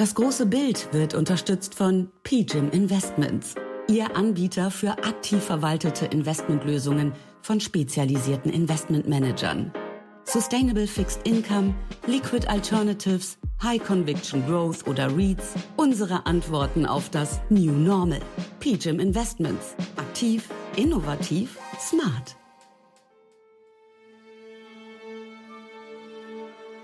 Das große Bild wird unterstützt von PGIM Investments, Ihr Anbieter für aktiv verwaltete Investmentlösungen von spezialisierten Investmentmanagern. Sustainable Fixed Income, Liquid Alternatives, High Conviction Growth oder REITs. Unsere Antworten auf das New Normal. PGIM Investments. Aktiv, innovativ, smart.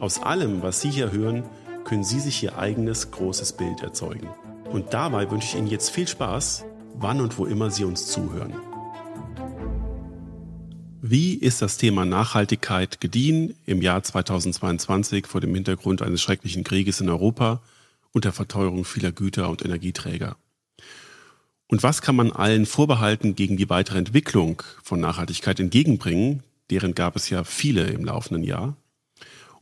Aus allem, was Sie hier hören, können Sie sich Ihr eigenes großes Bild erzeugen. Und dabei wünsche ich Ihnen jetzt viel Spaß, wann und wo immer Sie uns zuhören. Wie ist das Thema Nachhaltigkeit gediehen im Jahr 2022 vor dem Hintergrund eines schrecklichen Krieges in Europa und der Verteuerung vieler Güter und Energieträger? Und was kann man allen Vorbehalten gegen die weitere Entwicklung von Nachhaltigkeit entgegenbringen? Deren gab es ja viele im laufenden Jahr.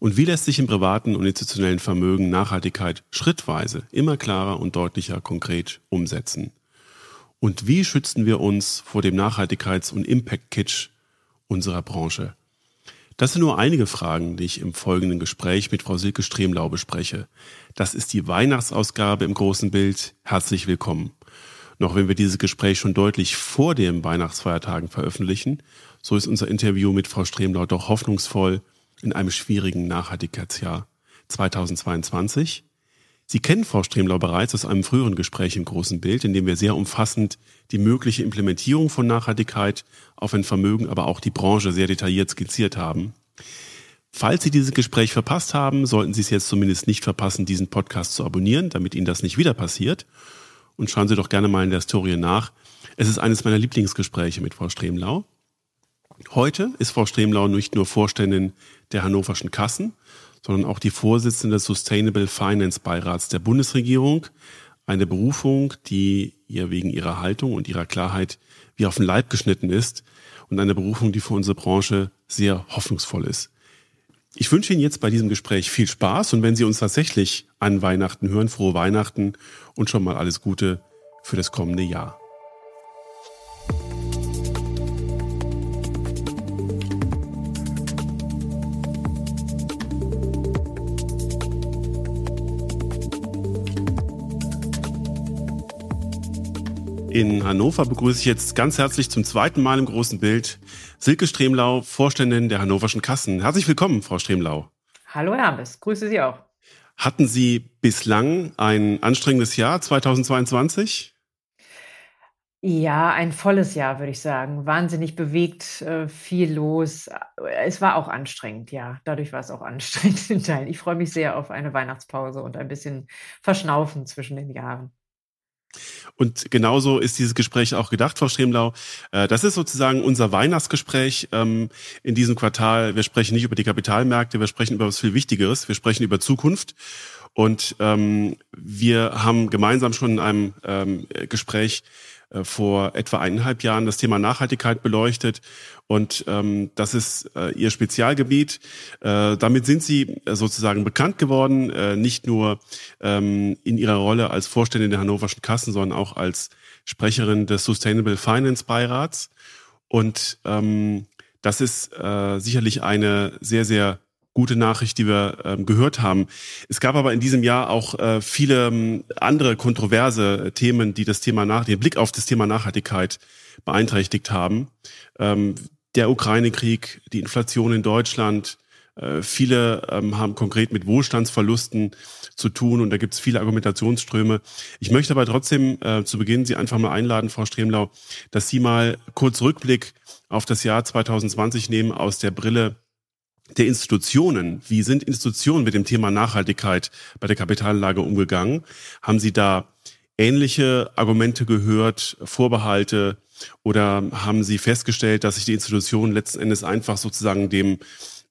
Und wie lässt sich im privaten und institutionellen Vermögen Nachhaltigkeit schrittweise immer klarer und deutlicher konkret umsetzen? Und wie schützen wir uns vor dem Nachhaltigkeits- und Impact-Kitsch unserer Branche? Das sind nur einige Fragen, die ich im folgenden Gespräch mit Frau Silke Stremlau bespreche. Das ist die Weihnachtsausgabe im großen Bild. Herzlich willkommen. Noch wenn wir dieses Gespräch schon deutlich vor den Weihnachtsfeiertagen veröffentlichen, so ist unser Interview mit Frau Stremlau doch hoffnungsvoll, in einem schwierigen Nachhaltigkeitsjahr 2022. Sie kennen Frau Stremlau bereits aus einem früheren Gespräch im großen Bild, in dem wir sehr umfassend die mögliche Implementierung von Nachhaltigkeit auf ein Vermögen, aber auch die Branche sehr detailliert skizziert haben. Falls Sie dieses Gespräch verpasst haben, sollten Sie es jetzt zumindest nicht verpassen, diesen Podcast zu abonnieren, damit Ihnen das nicht wieder passiert. Und schauen Sie doch gerne mal in der Historie nach. Es ist eines meiner Lieblingsgespräche mit Frau Stremlau. Heute ist Frau Stremlau nicht nur Vorständin der Hannoverschen Kassen, sondern auch die Vorsitzende des Sustainable Finance Beirats der Bundesregierung. Eine Berufung, die ihr wegen ihrer Haltung und ihrer Klarheit wie auf den Leib geschnitten ist und eine Berufung, die für unsere Branche sehr hoffnungsvoll ist. Ich wünsche Ihnen jetzt bei diesem Gespräch viel Spaß und wenn Sie uns tatsächlich an Weihnachten hören, frohe Weihnachten und schon mal alles Gute für das kommende Jahr. In Hannover begrüße ich jetzt ganz herzlich zum zweiten Mal im großen Bild Silke Stremlau, Vorständin der Hannoverschen Kassen. Herzlich willkommen, Frau Stremlau. Hallo Hermes, grüße Sie auch. Hatten Sie bislang ein anstrengendes Jahr 2022? Ja, ein volles Jahr, würde ich sagen. Wahnsinnig bewegt, äh, viel los. Es war auch anstrengend, ja. Dadurch war es auch anstrengend in Teilen. Ich freue mich sehr auf eine Weihnachtspause und ein bisschen Verschnaufen zwischen den Jahren. Und genauso ist dieses Gespräch auch gedacht, Frau Stremlau. Äh, das ist sozusagen unser Weihnachtsgespräch ähm, in diesem Quartal. Wir sprechen nicht über die Kapitalmärkte, wir sprechen über was viel Wichtigeres. Wir sprechen über Zukunft. Und ähm, wir haben gemeinsam schon in einem ähm, Gespräch vor etwa eineinhalb Jahren das Thema Nachhaltigkeit beleuchtet. Und ähm, das ist äh, ihr Spezialgebiet. Äh, damit sind sie äh, sozusagen bekannt geworden, äh, nicht nur ähm, in ihrer Rolle als Vorständin der Hannoverschen Kassen, sondern auch als Sprecherin des Sustainable Finance Beirats. Und ähm, das ist äh, sicherlich eine sehr, sehr gute Nachricht, die wir ähm, gehört haben. Es gab aber in diesem Jahr auch äh, viele ähm, andere kontroverse Themen, die das Thema nach, den Blick auf das Thema Nachhaltigkeit beeinträchtigt haben. Ähm, der Ukraine-Krieg, die Inflation in Deutschland, äh, viele ähm, haben konkret mit Wohlstandsverlusten zu tun und da gibt es viele Argumentationsströme. Ich möchte aber trotzdem äh, zu Beginn Sie einfach mal einladen, Frau Stremlau, dass Sie mal kurz Rückblick auf das Jahr 2020 nehmen aus der Brille der Institutionen. Wie sind Institutionen mit dem Thema Nachhaltigkeit bei der Kapitalanlage umgegangen? Haben Sie da ähnliche Argumente gehört, Vorbehalte oder haben Sie festgestellt, dass sich die Institutionen letzten Endes einfach sozusagen dem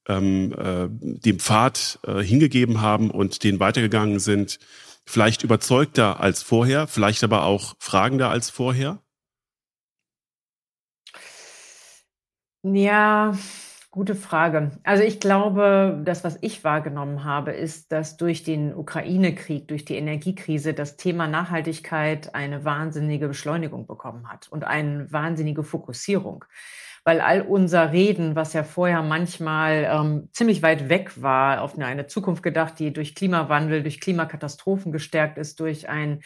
ähm, äh, dem Pfad äh, hingegeben haben und den weitergegangen sind, vielleicht überzeugter als vorher, vielleicht aber auch fragender als vorher? Ja, Gute Frage. Also ich glaube, das, was ich wahrgenommen habe, ist, dass durch den Ukraine-Krieg, durch die Energiekrise das Thema Nachhaltigkeit eine wahnsinnige Beschleunigung bekommen hat und eine wahnsinnige Fokussierung. Weil all unser Reden, was ja vorher manchmal ähm, ziemlich weit weg war, auf eine, eine Zukunft gedacht, die durch Klimawandel, durch Klimakatastrophen gestärkt ist, durch ein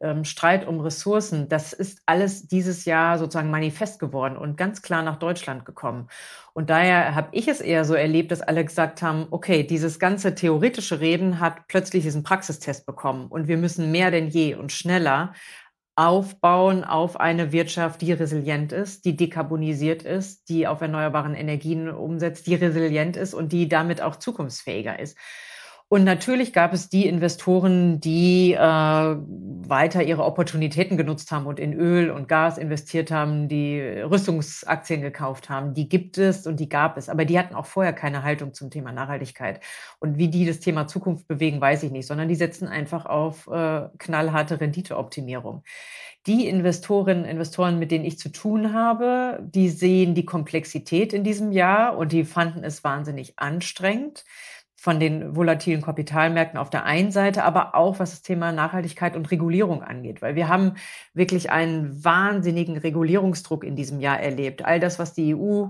ähm, Streit um Ressourcen, das ist alles dieses Jahr sozusagen manifest geworden und ganz klar nach Deutschland gekommen. Und daher habe ich es eher so erlebt, dass alle gesagt haben, okay, dieses ganze theoretische Reden hat plötzlich diesen Praxistest bekommen und wir müssen mehr denn je und schneller aufbauen auf eine Wirtschaft, die resilient ist, die dekarbonisiert ist, die auf erneuerbaren Energien umsetzt, die resilient ist und die damit auch zukunftsfähiger ist. Und natürlich gab es die Investoren, die äh, weiter ihre Opportunitäten genutzt haben und in Öl und Gas investiert haben, die Rüstungsaktien gekauft haben. Die gibt es und die gab es. Aber die hatten auch vorher keine Haltung zum Thema Nachhaltigkeit. Und wie die das Thema Zukunft bewegen, weiß ich nicht, sondern die setzen einfach auf äh, knallharte Renditeoptimierung die Investorinnen, Investoren, mit denen ich zu tun habe, die sehen die Komplexität in diesem Jahr und die fanden es wahnsinnig anstrengend von den volatilen Kapitalmärkten auf der einen Seite, aber auch was das Thema Nachhaltigkeit und Regulierung angeht, weil wir haben wirklich einen wahnsinnigen Regulierungsdruck in diesem Jahr erlebt. All das, was die EU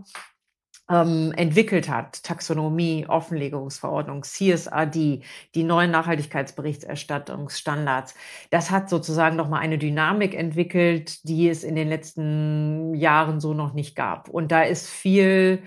ähm, entwickelt hat, Taxonomie, Offenlegungsverordnung, CSRD, die neuen Nachhaltigkeitsberichterstattungsstandards, das hat sozusagen nochmal eine Dynamik entwickelt, die es in den letzten Jahren so noch nicht gab. Und da ist viel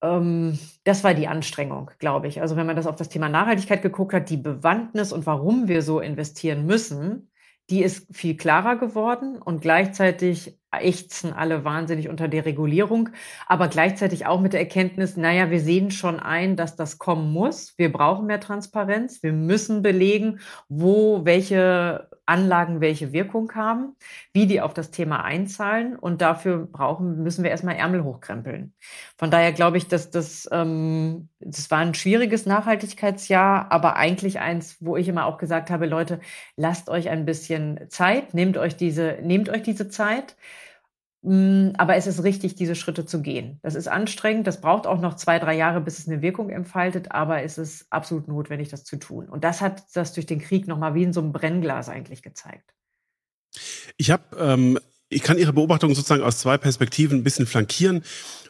das war die Anstrengung, glaube ich. Also wenn man das auf das Thema Nachhaltigkeit geguckt hat, die Bewandtnis und warum wir so investieren müssen, die ist viel klarer geworden und gleichzeitig ächzen alle wahnsinnig unter der Regulierung, aber gleichzeitig auch mit der Erkenntnis, naja, wir sehen schon ein, dass das kommen muss. Wir brauchen mehr Transparenz. Wir müssen belegen, wo welche Anlagen welche Wirkung haben, wie die auf das Thema einzahlen und dafür brauchen, müssen wir erstmal Ärmel hochkrempeln. Von daher glaube ich, dass das, ähm, das war ein schwieriges Nachhaltigkeitsjahr, aber eigentlich eins, wo ich immer auch gesagt habe, Leute, lasst euch ein bisschen Zeit, nehmt euch diese, nehmt euch diese Zeit. Mm, aber es ist richtig, diese Schritte zu gehen. Das ist anstrengend. Das braucht auch noch zwei, drei Jahre, bis es eine Wirkung entfaltet. Aber es ist absolut notwendig, das zu tun. Und das hat das durch den Krieg nochmal wie in so einem Brennglas eigentlich gezeigt. Ich habe, ähm, ich kann Ihre Beobachtung sozusagen aus zwei Perspektiven ein bisschen flankieren.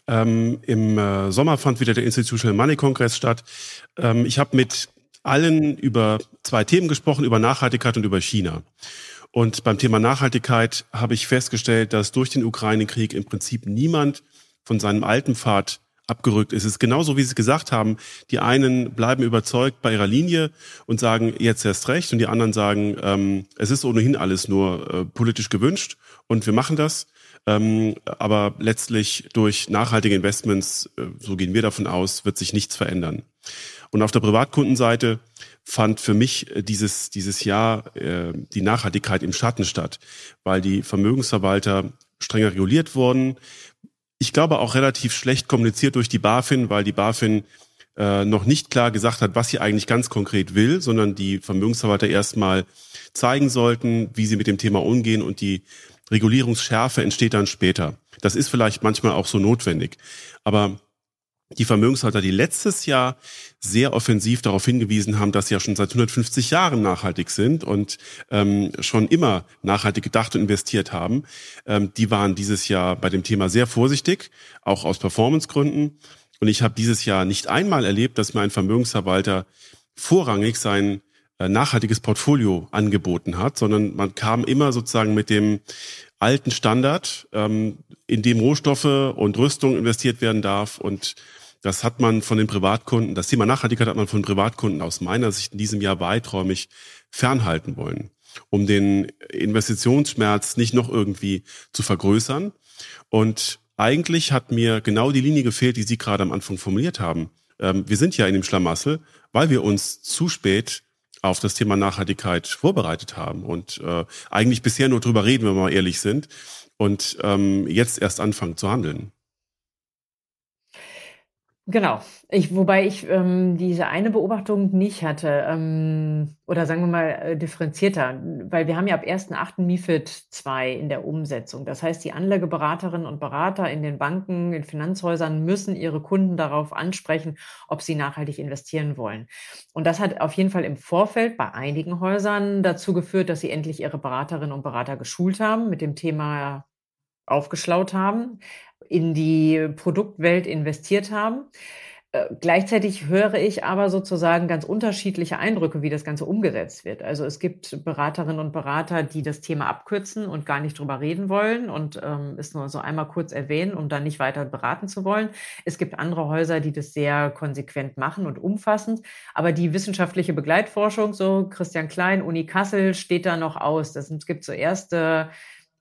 Ähm, Im äh, Sommer fand wieder der Institutional Money Kongress statt. Ähm, ich habe mit allen über zwei Themen gesprochen, über Nachhaltigkeit und über China. Und beim Thema Nachhaltigkeit habe ich festgestellt, dass durch den Ukraine-Krieg im Prinzip niemand von seinem alten Pfad abgerückt ist. Es ist genauso, wie Sie es gesagt haben. Die einen bleiben überzeugt bei ihrer Linie und sagen, jetzt erst recht. Und die anderen sagen, ähm, es ist ohnehin alles nur äh, politisch gewünscht und wir machen das. Ähm, aber letztlich durch nachhaltige Investments, äh, so gehen wir davon aus, wird sich nichts verändern. Und auf der Privatkundenseite fand für mich äh, dieses, dieses Jahr äh, die Nachhaltigkeit im Schatten statt, weil die Vermögensverwalter strenger reguliert wurden. Ich glaube auch relativ schlecht kommuniziert durch die BaFin, weil die BaFin äh, noch nicht klar gesagt hat, was sie eigentlich ganz konkret will, sondern die Vermögensverwalter erstmal zeigen sollten, wie sie mit dem Thema umgehen und die Regulierungsschärfe entsteht dann später. Das ist vielleicht manchmal auch so notwendig. Aber die Vermögenshalter, die letztes Jahr sehr offensiv darauf hingewiesen haben, dass sie ja schon seit 150 Jahren nachhaltig sind und ähm, schon immer nachhaltig gedacht und investiert haben, ähm, die waren dieses Jahr bei dem Thema sehr vorsichtig, auch aus Performancegründen. Und ich habe dieses Jahr nicht einmal erlebt, dass mir ein Vermögensverwalter vorrangig sein äh, nachhaltiges Portfolio angeboten hat, sondern man kam immer sozusagen mit dem alten Standard, ähm, in dem Rohstoffe und Rüstung investiert werden darf und das hat man von den Privatkunden, das Thema Nachhaltigkeit hat man von Privatkunden aus meiner Sicht in diesem Jahr weiträumig fernhalten wollen, um den Investitionsschmerz nicht noch irgendwie zu vergrößern. Und eigentlich hat mir genau die Linie gefehlt, die Sie gerade am Anfang formuliert haben. Ähm, wir sind ja in dem Schlamassel, weil wir uns zu spät auf das Thema Nachhaltigkeit vorbereitet haben und äh, eigentlich bisher nur drüber reden, wenn wir mal ehrlich sind, und ähm, jetzt erst anfangen zu handeln. Genau. Ich, wobei ich ähm, diese eine Beobachtung nicht hatte, ähm, oder sagen wir mal äh, differenzierter, weil wir haben ja ab 1.8. MIFID 2 in der Umsetzung. Das heißt, die Anlageberaterinnen und Berater in den Banken, in Finanzhäusern müssen ihre Kunden darauf ansprechen, ob sie nachhaltig investieren wollen. Und das hat auf jeden Fall im Vorfeld bei einigen Häusern dazu geführt, dass sie endlich ihre Beraterinnen und Berater geschult haben, mit dem Thema aufgeschlaut haben in die Produktwelt investiert haben. Äh, gleichzeitig höre ich aber sozusagen ganz unterschiedliche Eindrücke, wie das Ganze umgesetzt wird. Also es gibt Beraterinnen und Berater, die das Thema abkürzen und gar nicht drüber reden wollen und ähm, es nur so einmal kurz erwähnen, um dann nicht weiter beraten zu wollen. Es gibt andere Häuser, die das sehr konsequent machen und umfassend. Aber die wissenschaftliche Begleitforschung, so Christian Klein, Uni Kassel, steht da noch aus. Das, es gibt so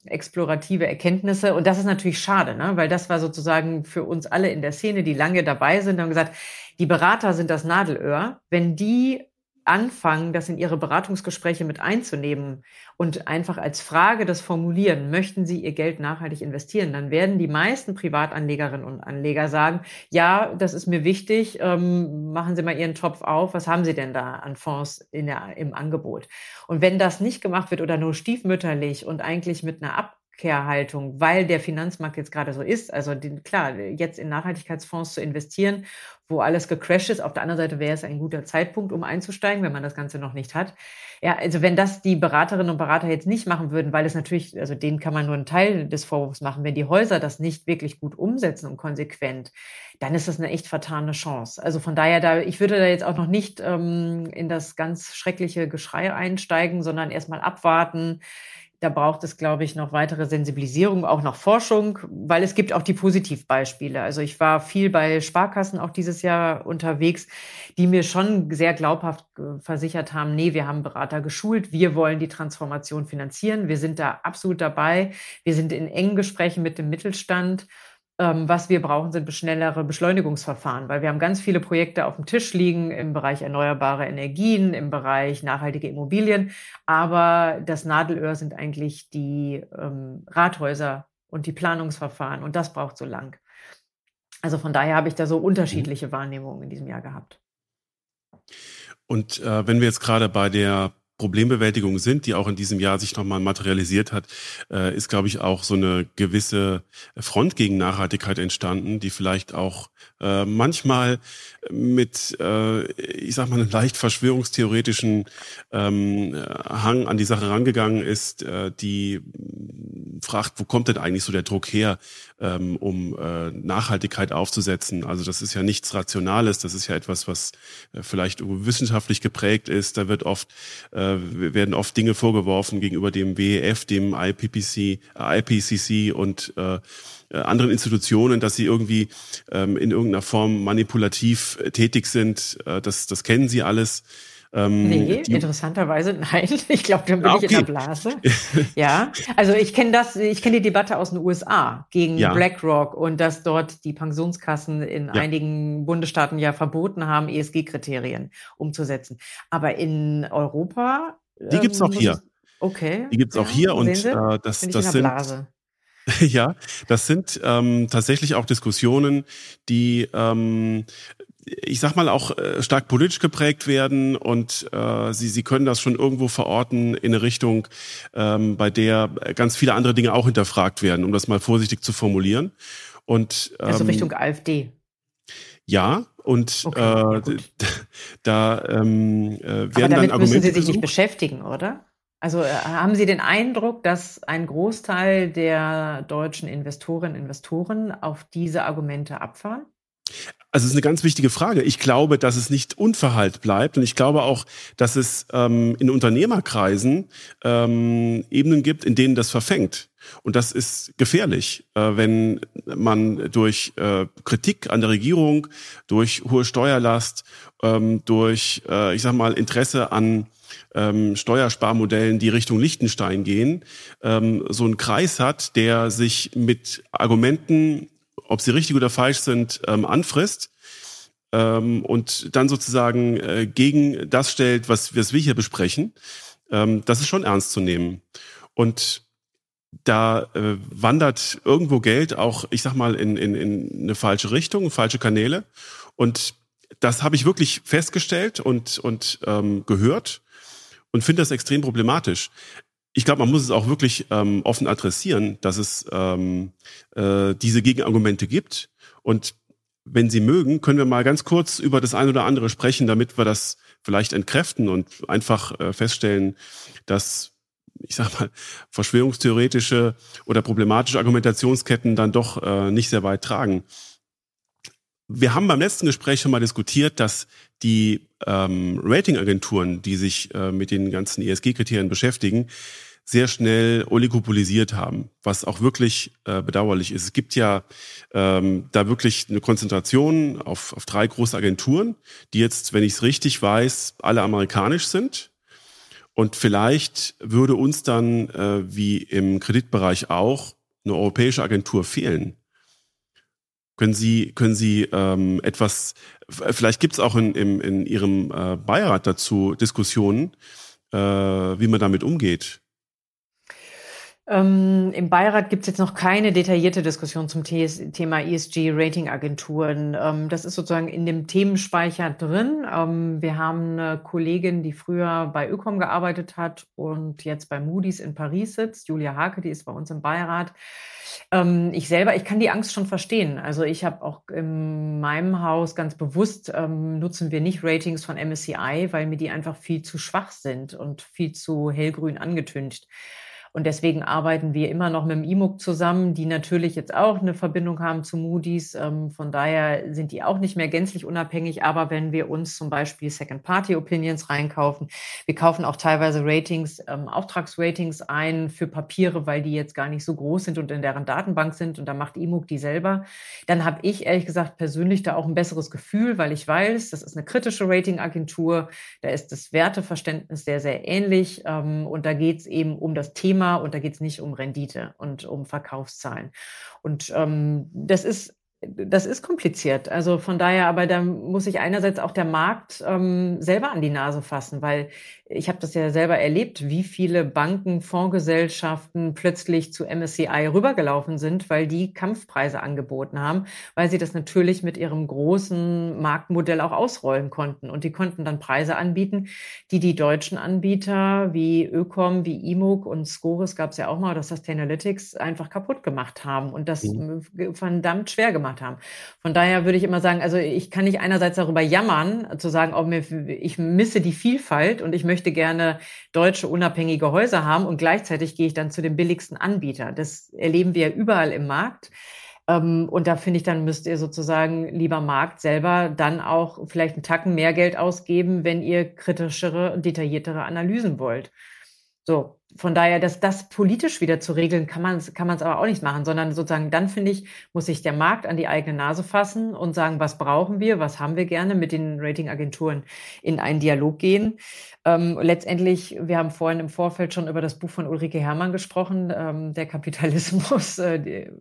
explorative Erkenntnisse. Und das ist natürlich schade, ne? weil das war sozusagen für uns alle in der Szene, die lange dabei sind, haben gesagt, die Berater sind das Nadelöhr. Wenn die anfangen, das in ihre Beratungsgespräche mit einzunehmen und einfach als Frage das formulieren, möchten Sie Ihr Geld nachhaltig investieren, dann werden die meisten Privatanlegerinnen und Anleger sagen, ja, das ist mir wichtig, ähm, machen Sie mal Ihren Topf auf, was haben Sie denn da an Fonds in der, im Angebot? Und wenn das nicht gemacht wird oder nur stiefmütterlich und eigentlich mit einer Ab Abkehrhaltung, weil der Finanzmarkt jetzt gerade so ist. Also die, klar, jetzt in Nachhaltigkeitsfonds zu investieren, wo alles gecrashed ist. Auf der anderen Seite wäre es ein guter Zeitpunkt, um einzusteigen, wenn man das Ganze noch nicht hat. Ja, also wenn das die Beraterinnen und Berater jetzt nicht machen würden, weil es natürlich, also denen kann man nur einen Teil des Vorwurfs machen, wenn die Häuser das nicht wirklich gut umsetzen und konsequent, dann ist das eine echt vertane Chance. Also von daher, da, ich würde da jetzt auch noch nicht ähm, in das ganz schreckliche Geschrei einsteigen, sondern erstmal abwarten da braucht es, glaube ich, noch weitere Sensibilisierung, auch noch Forschung, weil es gibt auch die Positivbeispiele. Also ich war viel bei Sparkassen auch dieses Jahr unterwegs, die mir schon sehr glaubhaft versichert haben, nee, wir haben Berater geschult, wir wollen die Transformation finanzieren, wir sind da absolut dabei, wir sind in engen Gesprächen mit dem Mittelstand was wir brauchen, sind schnellere Beschleunigungsverfahren, weil wir haben ganz viele Projekte auf dem Tisch liegen im Bereich erneuerbare Energien, im Bereich nachhaltige Immobilien. Aber das Nadelöhr sind eigentlich die ähm, Rathäuser und die Planungsverfahren und das braucht so lang. Also von daher habe ich da so unterschiedliche Wahrnehmungen in diesem Jahr gehabt. Und äh, wenn wir jetzt gerade bei der Problembewältigung sind, die auch in diesem Jahr sich nochmal materialisiert hat, äh, ist, glaube ich, auch so eine gewisse Front gegen Nachhaltigkeit entstanden, die vielleicht auch äh, manchmal mit, äh, ich sag mal, einem leicht verschwörungstheoretischen ähm, Hang an die Sache rangegangen ist, äh, die fragt, wo kommt denn eigentlich so der Druck her, ähm, um äh, Nachhaltigkeit aufzusetzen? Also das ist ja nichts Rationales, das ist ja etwas, was äh, vielleicht wissenschaftlich geprägt ist. Da wird oft äh, werden oft Dinge vorgeworfen gegenüber dem WEF, dem IPPC, äh, IPCC und äh, äh, anderen Institutionen, dass sie irgendwie ähm, in irgendeiner Form manipulativ äh, tätig sind. Äh, das, das kennen sie alles. Ähm, nee, die, interessanterweise nein. Ich glaube, dann bin okay. ich in der Blase. ja, also ich kenne das, ich kenne die Debatte aus den USA gegen ja. BlackRock und dass dort die Pensionskassen in ja. einigen Bundesstaaten ja verboten haben, ESG-Kriterien umzusetzen. Aber in Europa. Die gibt's auch ähm, hier. Okay. Die gibt's ja, auch hier und äh, das, das sind. Blase. Ja, das sind ähm, tatsächlich auch Diskussionen, die ähm, ich sag mal auch äh, stark politisch geprägt werden und äh, sie sie können das schon irgendwo verorten in eine Richtung, ähm, bei der ganz viele andere Dinge auch hinterfragt werden, um das mal vorsichtig zu formulieren. Und ähm, also Richtung AfD. Ja, und okay, äh, da ähm, äh, werden Aber damit dann Argumente müssen Sie sich nicht beschäftigen, oder? Also äh, haben Sie den Eindruck, dass ein Großteil der deutschen Investorinnen und Investoren auf diese Argumente abfahren? Also es ist eine ganz wichtige Frage. Ich glaube, dass es nicht unverhallt bleibt und ich glaube auch, dass es ähm, in Unternehmerkreisen ähm, Ebenen gibt, in denen das verfängt. Und das ist gefährlich, äh, wenn man durch äh, Kritik an der Regierung, durch hohe Steuerlast, ähm, durch, ich sag mal, Interesse an ähm, Steuersparmodellen, die Richtung Liechtenstein gehen, ähm, so einen Kreis hat, der sich mit Argumenten, ob sie richtig oder falsch sind, ähm, anfrisst ähm, und dann sozusagen äh, gegen das stellt, was, was wir hier besprechen. Ähm, das ist schon ernst zu nehmen. Und da äh, wandert irgendwo Geld auch, ich sag mal, in, in, in eine falsche Richtung, falsche Kanäle. Und das habe ich wirklich festgestellt und, und ähm, gehört und finde das extrem problematisch. Ich glaube, man muss es auch wirklich ähm, offen adressieren, dass es ähm, äh, diese Gegenargumente gibt. Und wenn Sie mögen, können wir mal ganz kurz über das eine oder andere sprechen, damit wir das vielleicht entkräften und einfach äh, feststellen, dass ich sag mal, verschwörungstheoretische oder problematische Argumentationsketten dann doch äh, nicht sehr weit tragen. Wir haben beim letzten Gespräch schon mal diskutiert, dass die ähm, Ratingagenturen, die sich äh, mit den ganzen ESG-Kriterien beschäftigen, sehr schnell oligopolisiert haben, was auch wirklich äh, bedauerlich ist. Es gibt ja ähm, da wirklich eine Konzentration auf, auf drei große Agenturen, die jetzt, wenn ich es richtig weiß, alle amerikanisch sind. Und vielleicht würde uns dann, äh, wie im Kreditbereich auch, eine europäische Agentur fehlen. Können Sie, können Sie ähm, etwas, vielleicht gibt es auch in, in, in Ihrem äh, Beirat dazu Diskussionen, äh, wie man damit umgeht? Ähm, Im Beirat gibt es jetzt noch keine detaillierte Diskussion zum Thema ESG-Rating-Agenturen. Ähm, das ist sozusagen in dem Themenspeicher drin. Ähm, wir haben eine Kollegin, die früher bei Ökom gearbeitet hat und jetzt bei Moody's in Paris sitzt, Julia Hake, die ist bei uns im Beirat. Ähm, ich selber, ich kann die Angst schon verstehen. Also ich habe auch in meinem Haus ganz bewusst ähm, nutzen wir nicht Ratings von MSCI, weil mir die einfach viel zu schwach sind und viel zu hellgrün angetüncht. Und deswegen arbeiten wir immer noch mit dem IMUG zusammen, die natürlich jetzt auch eine Verbindung haben zu Moody's. Ähm, von daher sind die auch nicht mehr gänzlich unabhängig. Aber wenn wir uns zum Beispiel Second-Party-Opinions reinkaufen, wir kaufen auch teilweise Ratings, ähm, Auftragsratings ein für Papiere, weil die jetzt gar nicht so groß sind und in deren Datenbank sind. Und da macht IMUG die selber. Dann habe ich ehrlich gesagt persönlich da auch ein besseres Gefühl, weil ich weiß, das ist eine kritische Ratingagentur. Da ist das Werteverständnis sehr, sehr ähnlich. Ähm, und da geht es eben um das Thema Und da geht es nicht um Rendite und um Verkaufszahlen. Und ähm, das ist das ist kompliziert. Also von daher, aber da muss sich einerseits auch der Markt ähm, selber an die Nase fassen, weil ich habe das ja selber erlebt, wie viele Banken, Fondsgesellschaften plötzlich zu MSCI rübergelaufen sind, weil die Kampfpreise angeboten haben, weil sie das natürlich mit ihrem großen Marktmodell auch ausrollen konnten. Und die konnten dann Preise anbieten, die die deutschen Anbieter wie Ökom, wie IMOG und Scores gab es ja auch mal, oder Sustainalytics einfach kaputt gemacht haben und das mhm. verdammt schwer gemacht haben. Von daher würde ich immer sagen, also ich kann nicht einerseits darüber jammern, zu sagen, oh, ich misse die Vielfalt und ich möchte möchte gerne deutsche unabhängige Häuser haben und gleichzeitig gehe ich dann zu dem billigsten Anbieter. Das erleben wir überall im Markt. Ähm, und da finde ich, dann müsst ihr sozusagen, lieber Markt, selber dann auch vielleicht einen Tacken mehr Geld ausgeben, wenn ihr kritischere, detailliertere Analysen wollt. So, von daher, dass das politisch wieder zu regeln, kann man es kann man's aber auch nicht machen, sondern sozusagen dann finde ich, muss sich der Markt an die eigene Nase fassen und sagen, was brauchen wir, was haben wir gerne mit den Ratingagenturen in einen Dialog gehen. Ähm, letztendlich, wir haben vorhin im Vorfeld schon über das Buch von Ulrike Herrmann gesprochen, ähm, der Kapitalismus, äh, die,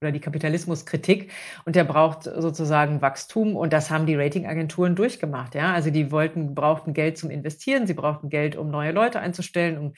oder die Kapitalismuskritik und der braucht sozusagen Wachstum und das haben die Ratingagenturen durchgemacht, ja. Also die wollten, brauchten Geld zum Investieren, sie brauchten Geld, um neue Leute einzustellen, um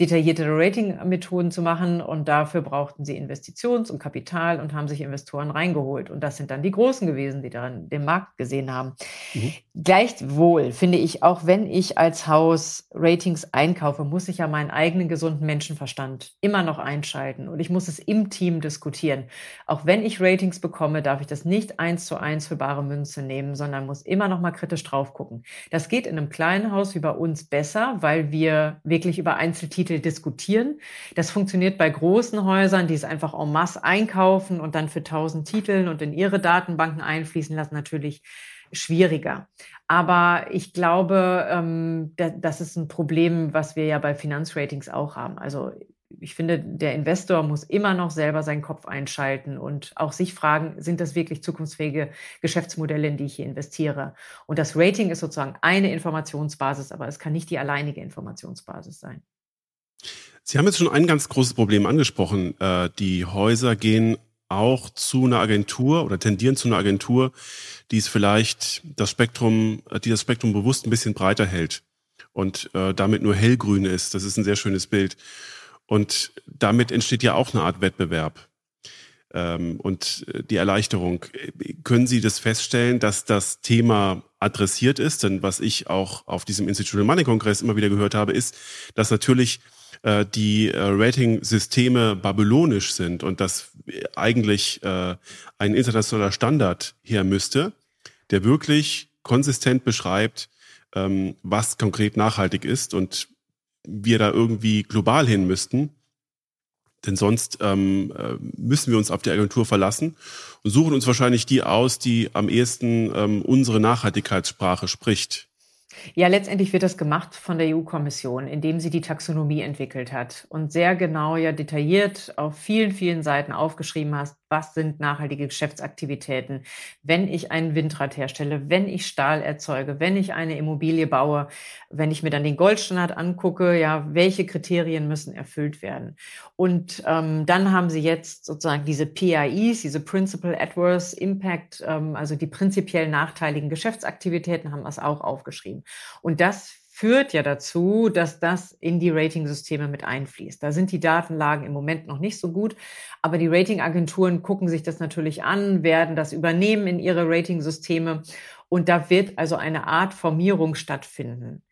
detaillierte Rating-Methoden zu machen. Und dafür brauchten sie Investitions- und Kapital und haben sich Investoren reingeholt. Und das sind dann die Großen gewesen, die daran den Markt gesehen haben. Mhm. Gleichwohl finde ich, auch wenn ich als Haus Ratings einkaufe, muss ich ja meinen eigenen gesunden Menschenverstand immer noch einschalten. Und ich muss es im Team diskutieren. Auch wenn ich Ratings bekomme, darf ich das nicht eins zu eins für bare Münze nehmen, sondern muss immer noch mal kritisch drauf gucken. Das geht in einem kleinen Haus wie bei uns besser, weil wir wirklich über Einzeltitel Titel diskutieren. Das funktioniert bei großen Häusern, die es einfach en masse einkaufen und dann für 1000 Titeln und in ihre Datenbanken einfließen lassen, natürlich schwieriger. Aber ich glaube, ähm, das ist ein Problem, was wir ja bei Finanzratings auch haben. Also ich finde, der Investor muss immer noch selber seinen Kopf einschalten und auch sich fragen, sind das wirklich zukunftsfähige Geschäftsmodelle, in die ich hier investiere? Und das Rating ist sozusagen eine Informationsbasis, aber es kann nicht die alleinige Informationsbasis sein. Sie haben jetzt schon ein ganz großes Problem angesprochen. Äh, die Häuser gehen auch zu einer Agentur oder tendieren zu einer Agentur, die es vielleicht das Spektrum, die das Spektrum bewusst ein bisschen breiter hält und äh, damit nur hellgrün ist. Das ist ein sehr schönes Bild. Und damit entsteht ja auch eine Art Wettbewerb ähm, und äh, die Erleichterung. Können Sie das feststellen, dass das Thema adressiert ist? Denn was ich auch auf diesem Institutional Money Kongress immer wieder gehört habe, ist, dass natürlich äh, die äh, Rating-Systeme babylonisch sind und dass eigentlich äh, ein internationaler Standard her müsste, der wirklich konsistent beschreibt, ähm, was konkret nachhaltig ist und wir da irgendwie global hin müssten. Denn sonst ähm, äh, müssen wir uns auf die Agentur verlassen und suchen uns wahrscheinlich die aus, die am ehesten ähm, unsere Nachhaltigkeitssprache spricht. Ja, letztendlich wird das gemacht von der EU-Kommission, indem sie die Taxonomie entwickelt hat und sehr genau ja detailliert auf vielen, vielen Seiten aufgeschrieben hast, was sind nachhaltige Geschäftsaktivitäten, wenn ich ein Windrad herstelle, wenn ich Stahl erzeuge, wenn ich eine Immobilie baue, wenn ich mir dann den Goldstandard angucke, ja, welche Kriterien müssen erfüllt werden. Und ähm, dann haben sie jetzt sozusagen diese PIEs, diese Principal Adverse Impact, ähm, also die prinzipiell nachteiligen Geschäftsaktivitäten, haben das auch aufgeschrieben. Und das führt ja dazu, dass das in die Ratingsysteme mit einfließt. Da sind die Datenlagen im Moment noch nicht so gut, aber die Ratingagenturen gucken sich das natürlich an, werden das übernehmen in ihre Ratingsysteme und da wird also eine Art Formierung stattfinden.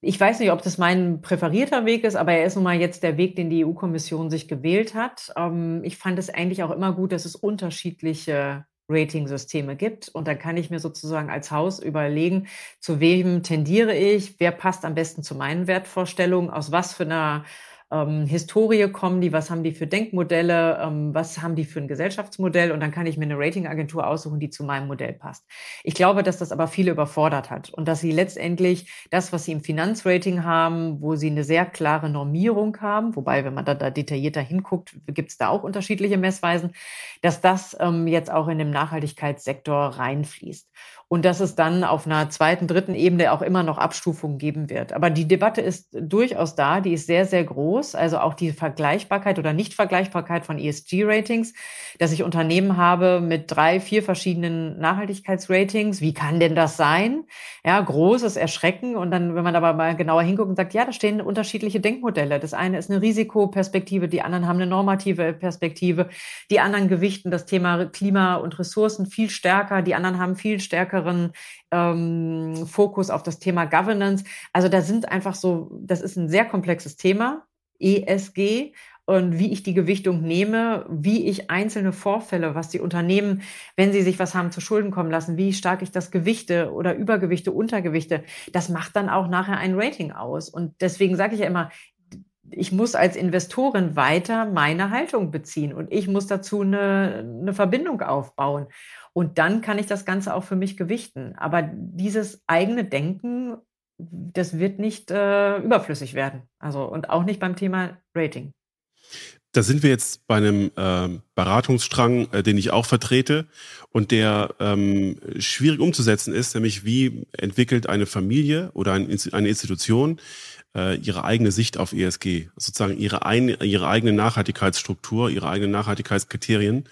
Ich weiß nicht, ob das mein präferierter Weg ist, aber er ist nun mal jetzt der Weg, den die EU-Kommission sich gewählt hat. Ähm, ich fand es eigentlich auch immer gut, dass es unterschiedliche Rating-Systeme gibt. Und dann kann ich mir sozusagen als Haus überlegen, zu wem tendiere ich, wer passt am besten zu meinen Wertvorstellungen, aus was für einer ähm, Historie kommen die, was haben die für Denkmodelle, ähm, was haben die für ein Gesellschaftsmodell und dann kann ich mir eine Ratingagentur aussuchen, die zu meinem Modell passt. Ich glaube, dass das aber viele überfordert hat und dass sie letztendlich das, was sie im Finanzrating haben, wo sie eine sehr klare Normierung haben, wobei, wenn man da, da detaillierter hinguckt, gibt es da auch unterschiedliche Messweisen, dass das ähm, jetzt auch in den Nachhaltigkeitssektor reinfließt und dass es dann auf einer zweiten, dritten Ebene auch immer noch Abstufungen geben wird. Aber die Debatte ist durchaus da, die ist sehr, sehr groß. Also auch die Vergleichbarkeit oder Nichtvergleichbarkeit von ESG-Ratings, dass ich Unternehmen habe mit drei, vier verschiedenen Nachhaltigkeitsratings. Wie kann denn das sein? Ja, großes Erschrecken. Und dann, wenn man aber mal genauer hinguckt und sagt, ja, da stehen unterschiedliche Denkmodelle. Das eine ist eine Risikoperspektive, die anderen haben eine normative Perspektive, die anderen gewichten das Thema Klima und Ressourcen viel stärker, die anderen haben viel stärker stärkeren ähm, Fokus auf das Thema Governance. Also da sind einfach so, das ist ein sehr komplexes Thema, ESG und wie ich die Gewichtung nehme, wie ich einzelne Vorfälle, was die Unternehmen, wenn sie sich was haben zu Schulden kommen lassen, wie stark ich das Gewichte oder Übergewichte, Untergewichte, das macht dann auch nachher ein Rating aus. Und deswegen sage ich ja immer, ich muss als Investorin weiter meine Haltung beziehen und ich muss dazu eine, eine Verbindung aufbauen. Und dann kann ich das Ganze auch für mich gewichten. Aber dieses eigene Denken, das wird nicht äh, überflüssig werden. Also und auch nicht beim Thema Rating. Da sind wir jetzt bei einem äh, Beratungsstrang, äh, den ich auch vertrete und der ähm, schwierig umzusetzen ist, nämlich wie entwickelt eine Familie oder ein, eine Institution äh, ihre eigene Sicht auf ESG, sozusagen ihre, ein, ihre eigene Nachhaltigkeitsstruktur, ihre eigenen Nachhaltigkeitskriterien.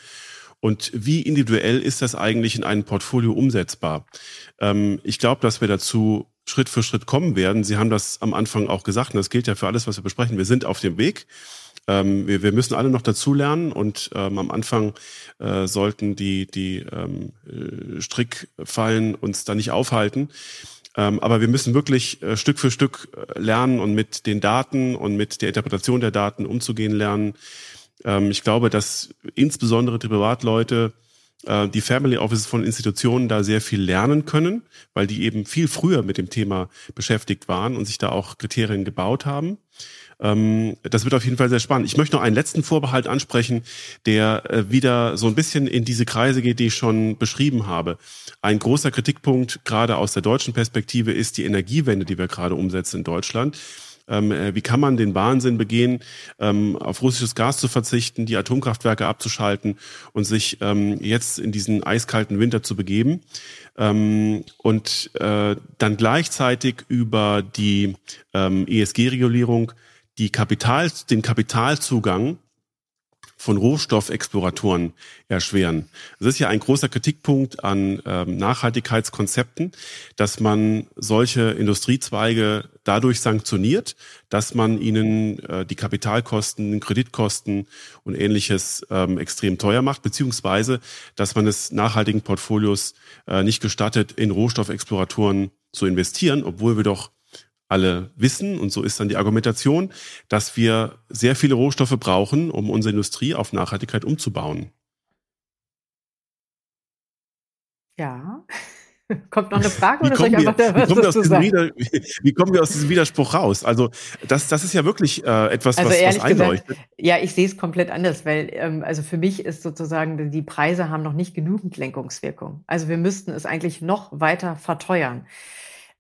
Und wie individuell ist das eigentlich in einem Portfolio umsetzbar? Ähm, ich glaube, dass wir dazu Schritt für Schritt kommen werden. Sie haben das am Anfang auch gesagt, und das gilt ja für alles, was wir besprechen. Wir sind auf dem Weg. Ähm, wir, wir müssen alle noch dazulernen und ähm, am Anfang äh, sollten die, die ähm, äh, Strickfallen uns da nicht aufhalten. Ähm, aber wir müssen wirklich äh, Stück für Stück äh, lernen und mit den Daten und mit der Interpretation der Daten umzugehen lernen. Ähm, ich glaube, dass insbesondere die Privatleute äh, die Family Offices von Institutionen da sehr viel lernen können, weil die eben viel früher mit dem Thema beschäftigt waren und sich da auch Kriterien gebaut haben. Ähm, das wird auf jeden Fall sehr spannend. Ich möchte noch einen letzten Vorbehalt ansprechen, der äh, wieder so ein bisschen in diese Kreise geht, die ich schon beschrieben habe. Ein großer Kritikpunkt gerade aus der deutschen Perspektive ist die Energiewende, die wir gerade umsetzen in Deutschland. Ähm, äh, wie kann man den Wahnsinn begehen, ähm, auf russisches Gas zu verzichten, die Atomkraftwerke abzuschalten und sich ähm, jetzt in diesen eiskalten Winter zu begeben? Ähm, und äh, dann gleichzeitig über die ähm, ESG-Regulierung die Kapital, den Kapitalzugang von Rohstoffexploratoren erschweren. Das ist ja ein großer Kritikpunkt an ähm, Nachhaltigkeitskonzepten, dass man solche Industriezweige dadurch sanktioniert, dass man ihnen äh, die Kapitalkosten, Kreditkosten und ähnliches ähm, extrem teuer macht, beziehungsweise dass man es nachhaltigen Portfolios äh, nicht gestattet, in Rohstoffexploratoren zu investieren, obwohl wir doch alle wissen, und so ist dann die Argumentation, dass wir sehr viele Rohstoffe brauchen, um unsere Industrie auf Nachhaltigkeit umzubauen. Ja. Kommt noch eine Frage oder soll ich einfach da was dazu sagen? wie kommen wir aus diesem Widerspruch raus? Also das, das ist ja wirklich äh, etwas, also was, was einleuchtet. Gesagt, ja, ich sehe es komplett anders, weil ähm, also für mich ist sozusagen, die Preise haben noch nicht genügend Lenkungswirkung. Also wir müssten es eigentlich noch weiter verteuern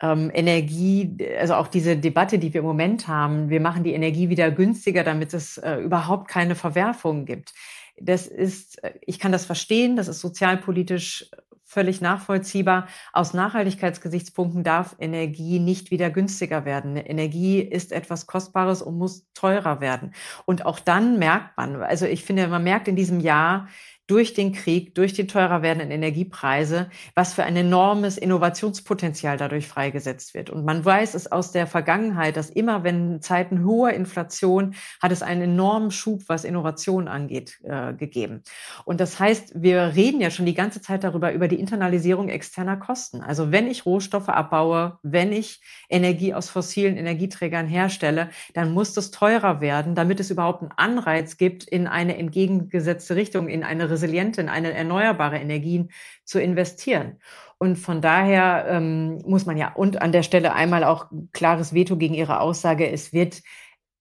ähm, Energie, also auch diese Debatte, die wir im Moment haben, wir machen die Energie wieder günstiger, damit es äh, überhaupt keine Verwerfungen gibt. Das ist, äh, ich kann das verstehen, das ist sozialpolitisch völlig nachvollziehbar. Aus Nachhaltigkeitsgesichtspunkten darf Energie nicht wieder günstiger werden. Energie ist etwas Kostbares und muss teurer werden. Und auch dann merkt man, also ich finde, man merkt in diesem Jahr, durch den Krieg, durch die teurer werdenden Energiepreise, was für ein enormes Innovationspotenzial dadurch freigesetzt wird. Und man weiß es aus der Vergangenheit, dass immer, wenn Zeiten hoher Inflation, hat es einen enormen Schub, was Innovation angeht, äh, gegeben. Und das heißt, wir reden ja schon die ganze Zeit darüber, über die Internalisierung externer Kosten. Also wenn ich Rohstoffe abbaue, wenn ich Energie aus fossilen Energieträgern herstelle, dann muss das teurer werden, damit es überhaupt einen Anreiz gibt, in eine entgegengesetzte Richtung, in eine resiliente, in eine erneuerbare Energien zu investieren. Und von daher ähm, muss man ja, und an der Stelle einmal auch klares Veto gegen Ihre Aussage, es wird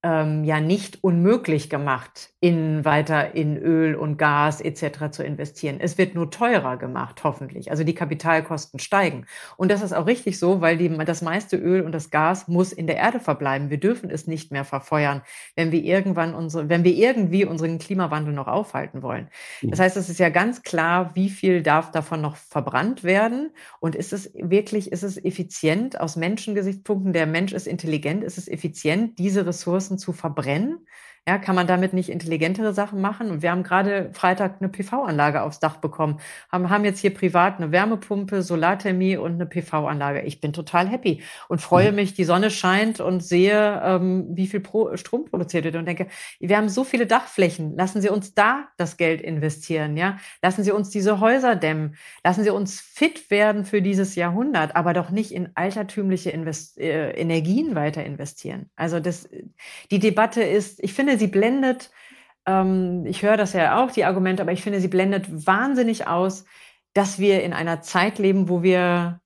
ähm, ja nicht unmöglich gemacht, in weiter in Öl und Gas etc. zu investieren. Es wird nur teurer gemacht, hoffentlich. Also die Kapitalkosten steigen. Und das ist auch richtig so, weil die, das meiste Öl und das Gas muss in der Erde verbleiben. Wir dürfen es nicht mehr verfeuern, wenn wir irgendwann unsere, wenn wir irgendwie unseren Klimawandel noch aufhalten wollen. Das heißt, es ist ja ganz klar, wie viel darf davon noch verbrannt werden? Und ist es wirklich, ist es effizient aus Menschengesichtspunkten? Der Mensch ist intelligent. Ist es effizient, diese Ressourcen zu verbrennen? Ja, kann man damit nicht intelligentere Sachen machen? Und wir haben gerade Freitag eine PV-Anlage aufs Dach bekommen, haben, haben jetzt hier privat eine Wärmepumpe, Solarthermie und eine PV-Anlage. Ich bin total happy und freue mhm. mich, die Sonne scheint und sehe, ähm, wie viel Pro Strom produziert wird und denke, wir haben so viele Dachflächen. Lassen Sie uns da das Geld investieren, ja? Lassen Sie uns diese Häuser dämmen. Lassen Sie uns fit werden für dieses Jahrhundert, aber doch nicht in altertümliche Invest äh, Energien weiter investieren. Also das, die Debatte ist, ich finde, finde, sie blendet, ähm, ich höre das ja auch, die Argumente, aber ich finde, sie blendet wahnsinnig aus, dass wir in einer Zeit leben, wo wir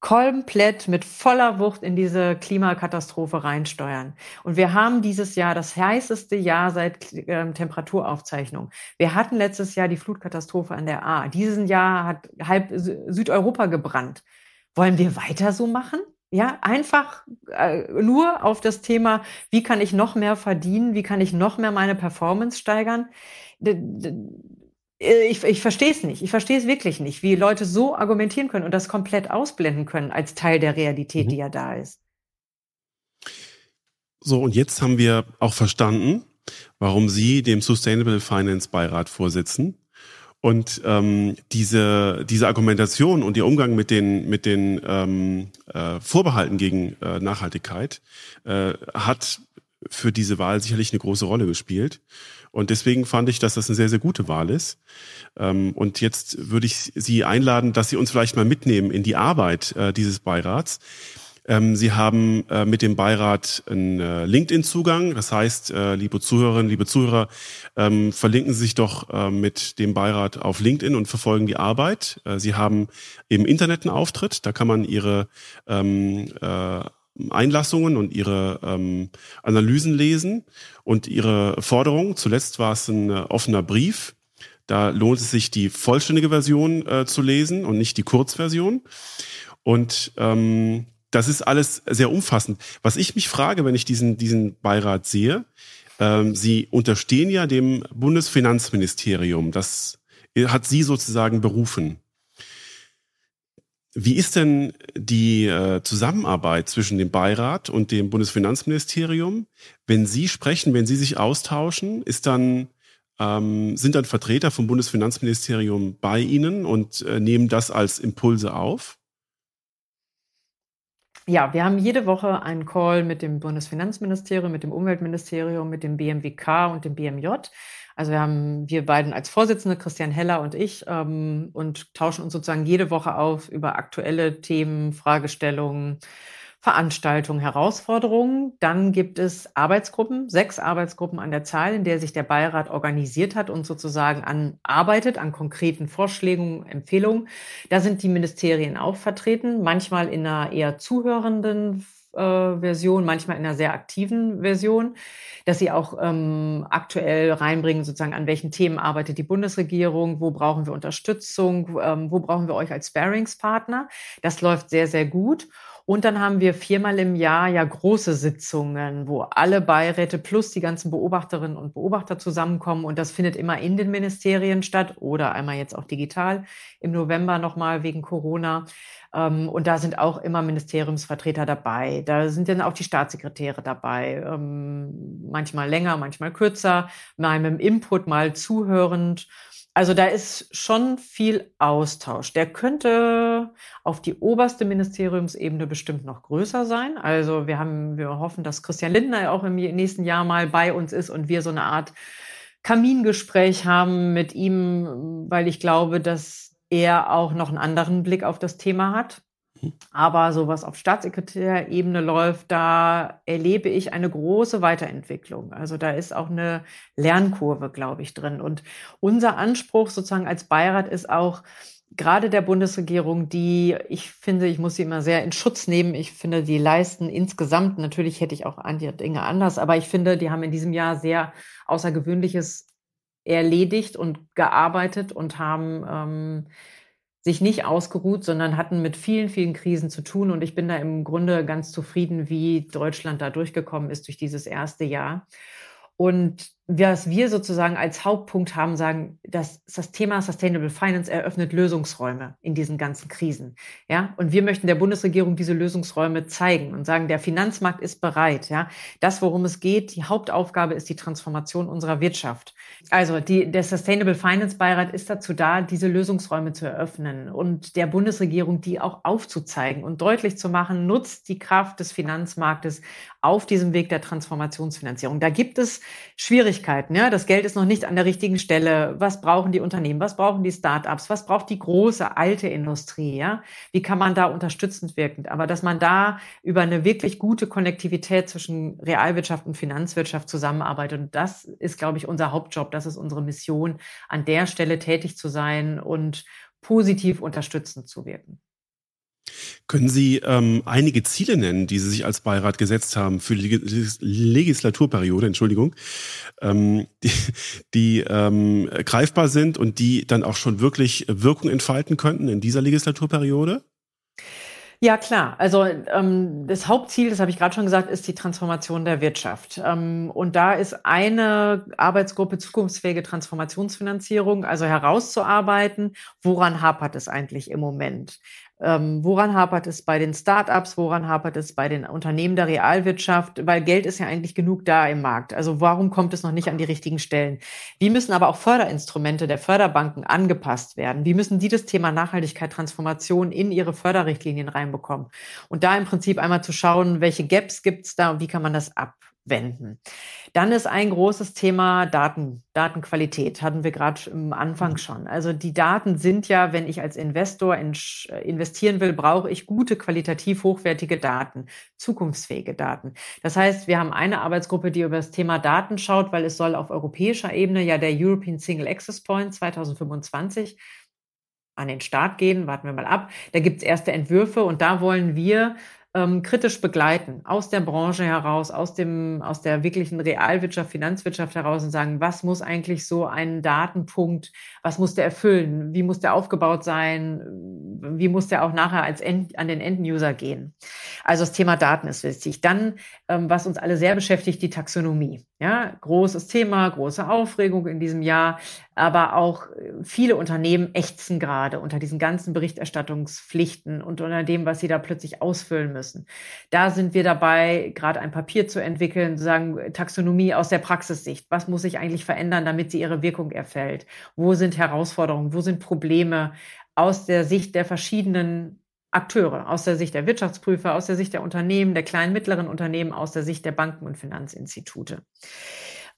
komplett mit voller Wucht in diese Klimakatastrophe reinsteuern. Und wir haben dieses Jahr das heißeste Jahr seit äh, Temperaturaufzeichnung. Wir hatten letztes Jahr die Flutkatastrophe an der A. Dieses Jahr hat halb Südeuropa gebrannt. Wollen wir weiter so machen? Ja, einfach äh, nur auf das Thema, wie kann ich noch mehr verdienen, wie kann ich noch mehr meine Performance steigern. Ich, ich verstehe es nicht. Ich verstehe es wirklich nicht, wie Leute so argumentieren können und das komplett ausblenden können als Teil der Realität, mhm. die ja da ist. So, und jetzt haben wir auch verstanden, warum Sie dem Sustainable Finance Beirat vorsitzen. Und ähm, diese, diese Argumentation und der Umgang mit den, mit den ähm, äh, Vorbehalten gegen äh, Nachhaltigkeit äh, hat für diese Wahl sicherlich eine große Rolle gespielt. Und deswegen fand ich, dass das eine sehr, sehr gute Wahl ist. Ähm, und jetzt würde ich Sie einladen, dass Sie uns vielleicht mal mitnehmen in die Arbeit äh, dieses Beirats. Ähm, Sie haben äh, mit dem Beirat einen äh, LinkedIn-Zugang. Das heißt, äh, liebe Zuhörerinnen, liebe Zuhörer, ähm, verlinken Sie sich doch äh, mit dem Beirat auf LinkedIn und verfolgen die Arbeit. Äh, Sie haben im Internet einen Auftritt. Da kann man Ihre ähm, äh, Einlassungen und ihre ähm, Analysen lesen und ihre Forderungen. Zuletzt war es ein äh, offener Brief. Da lohnt es sich, die vollständige Version äh, zu lesen und nicht die Kurzversion. Und ähm, das ist alles sehr umfassend. Was ich mich frage, wenn ich diesen, diesen Beirat sehe, ähm, Sie unterstehen ja dem Bundesfinanzministerium. Das hat Sie sozusagen berufen. Wie ist denn die äh, Zusammenarbeit zwischen dem Beirat und dem Bundesfinanzministerium? Wenn Sie sprechen, wenn Sie sich austauschen, ist dann, ähm, sind dann Vertreter vom Bundesfinanzministerium bei Ihnen und äh, nehmen das als Impulse auf? Ja, wir haben jede Woche einen Call mit dem Bundesfinanzministerium, mit dem Umweltministerium, mit dem BMWK und dem BMJ. Also wir haben wir beiden als Vorsitzende, Christian Heller und ich, ähm, und tauschen uns sozusagen jede Woche auf über aktuelle Themen, Fragestellungen, Veranstaltungen, Herausforderungen. Dann gibt es Arbeitsgruppen, sechs Arbeitsgruppen an der Zahl, in der sich der Beirat organisiert hat und sozusagen an, arbeitet an konkreten Vorschlägen, Empfehlungen. Da sind die Ministerien auch vertreten, manchmal in einer eher zuhörenden äh, Version, manchmal in einer sehr aktiven Version, dass sie auch ähm, aktuell reinbringen, sozusagen an welchen Themen arbeitet die Bundesregierung, wo brauchen wir Unterstützung, ähm, wo brauchen wir euch als Sparingspartner. Das läuft sehr, sehr gut. Und dann haben wir viermal im Jahr ja große Sitzungen, wo alle Beiräte plus die ganzen Beobachterinnen und Beobachter zusammenkommen. Und das findet immer in den Ministerien statt oder einmal jetzt auch digital im November nochmal wegen Corona. Ähm, und da sind auch immer Ministeriumsvertreter dabei. Da sind dann auch die Staatssekretäre dabei. Ähm, manchmal länger, manchmal kürzer, mal mit dem Input, mal zuhörend. Also da ist schon viel Austausch. Der könnte auf die oberste Ministeriumsebene bestimmt noch größer sein. Also wir haben, wir hoffen, dass Christian Lindner auch im nächsten Jahr mal bei uns ist und wir so eine Art Kamingespräch haben mit ihm, weil ich glaube, dass er auch noch einen anderen Blick auf das Thema hat. Aber so was auf Staatssekretärebene läuft, da erlebe ich eine große Weiterentwicklung. Also da ist auch eine Lernkurve, glaube ich, drin. Und unser Anspruch sozusagen als Beirat ist auch, gerade der Bundesregierung, die, ich finde, ich muss sie immer sehr in Schutz nehmen. Ich finde, die leisten insgesamt, natürlich hätte ich auch andere Dinge anders, aber ich finde, die haben in diesem Jahr sehr Außergewöhnliches erledigt und gearbeitet und haben ähm, sich nicht ausgeruht, sondern hatten mit vielen, vielen Krisen zu tun. Und ich bin da im Grunde ganz zufrieden, wie Deutschland da durchgekommen ist durch dieses erste Jahr. Und was wir sozusagen als Hauptpunkt haben, sagen, dass das Thema Sustainable Finance eröffnet Lösungsräume in diesen ganzen Krisen. Ja, und wir möchten der Bundesregierung diese Lösungsräume zeigen und sagen, der Finanzmarkt ist bereit. Ja, das, worum es geht, die Hauptaufgabe ist die Transformation unserer Wirtschaft. Also die, der Sustainable Finance Beirat ist dazu da, diese Lösungsräume zu eröffnen und der Bundesregierung die auch aufzuzeigen und deutlich zu machen, nutzt die Kraft des Finanzmarktes auf diesem Weg der Transformationsfinanzierung. Da gibt es Schwierigkeiten. Ja? Das Geld ist noch nicht an der richtigen Stelle. Was brauchen die Unternehmen? Was brauchen die Startups? Was braucht die große alte Industrie? Ja? Wie kann man da unterstützend wirken? Aber dass man da über eine wirklich gute Konnektivität zwischen Realwirtschaft und Finanzwirtschaft zusammenarbeitet. Und das ist, glaube ich, unser Hauptjob. Das ist unsere Mission, an der Stelle tätig zu sein und positiv unterstützend zu wirken. Können Sie ähm, einige Ziele nennen, die Sie sich als Beirat gesetzt haben für die Legislaturperiode, Entschuldigung, ähm, die, die ähm, greifbar sind und die dann auch schon wirklich Wirkung entfalten könnten in dieser Legislaturperiode? Ja, klar. Also ähm, das Hauptziel, das habe ich gerade schon gesagt, ist die Transformation der Wirtschaft. Ähm, und da ist eine Arbeitsgruppe zukunftsfähige Transformationsfinanzierung, also herauszuarbeiten, woran hapert es eigentlich im Moment? Ähm, woran hapert es bei den Startups? Woran hapert es bei den Unternehmen der Realwirtschaft? Weil Geld ist ja eigentlich genug da im Markt. Also warum kommt es noch nicht an die richtigen Stellen? Wie müssen aber auch Förderinstrumente der Förderbanken angepasst werden? Wie müssen die das Thema Nachhaltigkeit, Transformation in ihre Förderrichtlinien reinbekommen? Und da im Prinzip einmal zu schauen, welche Gaps gibt es da und wie kann man das ab wenden. Dann ist ein großes Thema Daten, Datenqualität, hatten wir gerade am Anfang schon. Also die Daten sind ja, wenn ich als Investor in, investieren will, brauche ich gute, qualitativ hochwertige Daten, zukunftsfähige Daten. Das heißt, wir haben eine Arbeitsgruppe, die über das Thema Daten schaut, weil es soll auf europäischer Ebene ja der European Single Access Point 2025 an den Start gehen. Warten wir mal ab. Da gibt es erste Entwürfe und da wollen wir ähm, kritisch begleiten, aus der Branche heraus, aus dem, aus der wirklichen Realwirtschaft, Finanzwirtschaft heraus und sagen, was muss eigentlich so ein Datenpunkt, was muss der erfüllen, wie muss der aufgebaut sein, wie muss der auch nachher als End, an den Enduser gehen. Also das Thema Daten ist wichtig. Dann, ähm, was uns alle sehr beschäftigt, die Taxonomie. Ja, großes Thema, große Aufregung in diesem Jahr, aber auch äh, viele Unternehmen ächzen gerade unter diesen ganzen Berichterstattungspflichten und unter dem, was sie da plötzlich ausfüllen müssen. Da sind wir dabei, gerade ein Papier zu entwickeln, zu sagen, Taxonomie aus der Praxissicht. Was muss sich eigentlich verändern, damit sie ihre Wirkung erfällt? Wo sind Herausforderungen? Wo sind Probleme aus der Sicht der verschiedenen Akteure, aus der Sicht der Wirtschaftsprüfer, aus der Sicht der Unternehmen, der kleinen, mittleren Unternehmen, aus der Sicht der Banken und Finanzinstitute.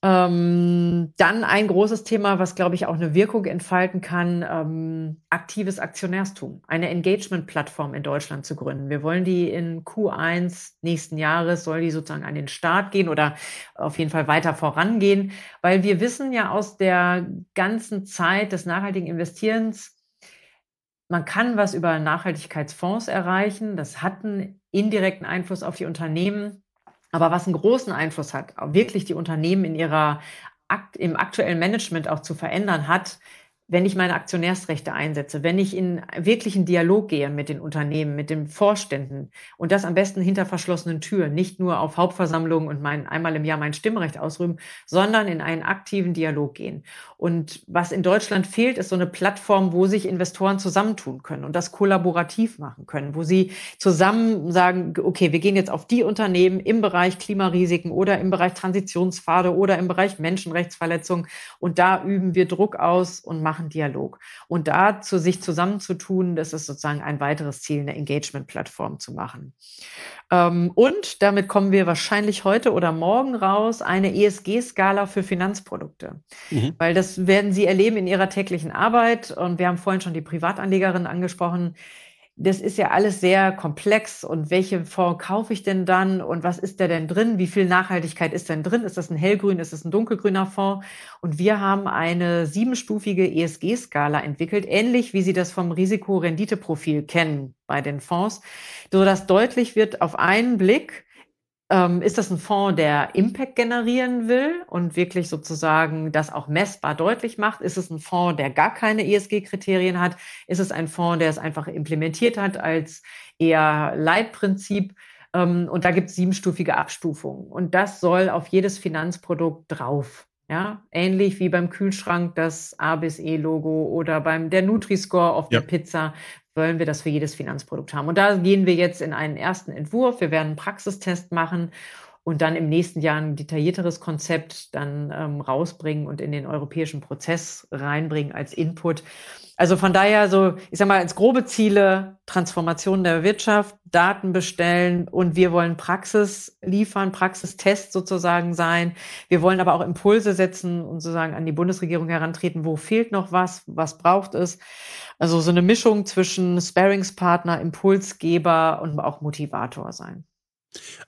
Ähm, dann ein großes Thema, was, glaube ich, auch eine Wirkung entfalten kann, ähm, aktives Aktionärstum, eine Engagement-Plattform in Deutschland zu gründen. Wir wollen die in Q1 nächsten Jahres, soll die sozusagen an den Start gehen oder auf jeden Fall weiter vorangehen, weil wir wissen ja aus der ganzen Zeit des nachhaltigen Investierens, man kann was über Nachhaltigkeitsfonds erreichen. Das hat einen indirekten Einfluss auf die Unternehmen. Aber was einen großen Einfluss hat, wirklich die Unternehmen in ihrer im aktuellen Management auch zu verändern hat, wenn ich meine Aktionärsrechte einsetze, wenn ich in wirklichen Dialog gehe mit den Unternehmen, mit den Vorständen und das am besten hinter verschlossenen Türen, nicht nur auf Hauptversammlungen und mein, einmal im Jahr mein Stimmrecht ausrühmen, sondern in einen aktiven Dialog gehen. Und was in Deutschland fehlt, ist so eine Plattform, wo sich Investoren zusammentun können und das kollaborativ machen können, wo sie zusammen sagen, okay, wir gehen jetzt auf die Unternehmen im Bereich Klimarisiken oder im Bereich Transitionspfade oder im Bereich Menschenrechtsverletzungen und da üben wir Druck aus und machen Dialog. Und dazu sich zusammenzutun, das ist sozusagen ein weiteres Ziel, eine Engagement-Plattform zu machen. Ähm, und damit kommen wir wahrscheinlich heute oder morgen raus, eine ESG-Skala für Finanzprodukte. Mhm. Weil das werden Sie erleben in Ihrer täglichen Arbeit. Und wir haben vorhin schon die Privatanlegerin angesprochen das ist ja alles sehr komplex und welche Fonds kaufe ich denn dann und was ist da denn drin? Wie viel Nachhaltigkeit ist denn drin? Ist das ein hellgrün, ist das ein dunkelgrüner Fonds? Und wir haben eine siebenstufige ESG-Skala entwickelt, ähnlich wie Sie das vom Risiko-Rendite-Profil kennen bei den Fonds, so dass deutlich wird auf einen Blick, ähm, ist das ein Fonds, der Impact generieren will und wirklich sozusagen das auch messbar deutlich macht? Ist es ein Fonds, der gar keine ESG-Kriterien hat? Ist es ein Fonds, der es einfach implementiert hat als eher Leitprinzip? Ähm, und da gibt es siebenstufige Abstufungen. Und das soll auf jedes Finanzprodukt drauf. Ja, ähnlich wie beim Kühlschrank das A bis E-Logo oder beim der Nutri-Score auf ja. der Pizza wollen wir das für jedes Finanzprodukt haben. Und da gehen wir jetzt in einen ersten Entwurf. Wir werden einen Praxistest machen und dann im nächsten Jahr ein detaillierteres Konzept dann ähm, rausbringen und in den europäischen Prozess reinbringen als Input. Also von daher so, ich sag mal, als grobe Ziele Transformation der Wirtschaft, Daten bestellen und wir wollen Praxis liefern, Praxistest sozusagen sein. Wir wollen aber auch Impulse setzen und sozusagen an die Bundesregierung herantreten, wo fehlt noch was, was braucht es. Also so eine Mischung zwischen Sparingspartner, Impulsgeber und auch Motivator sein.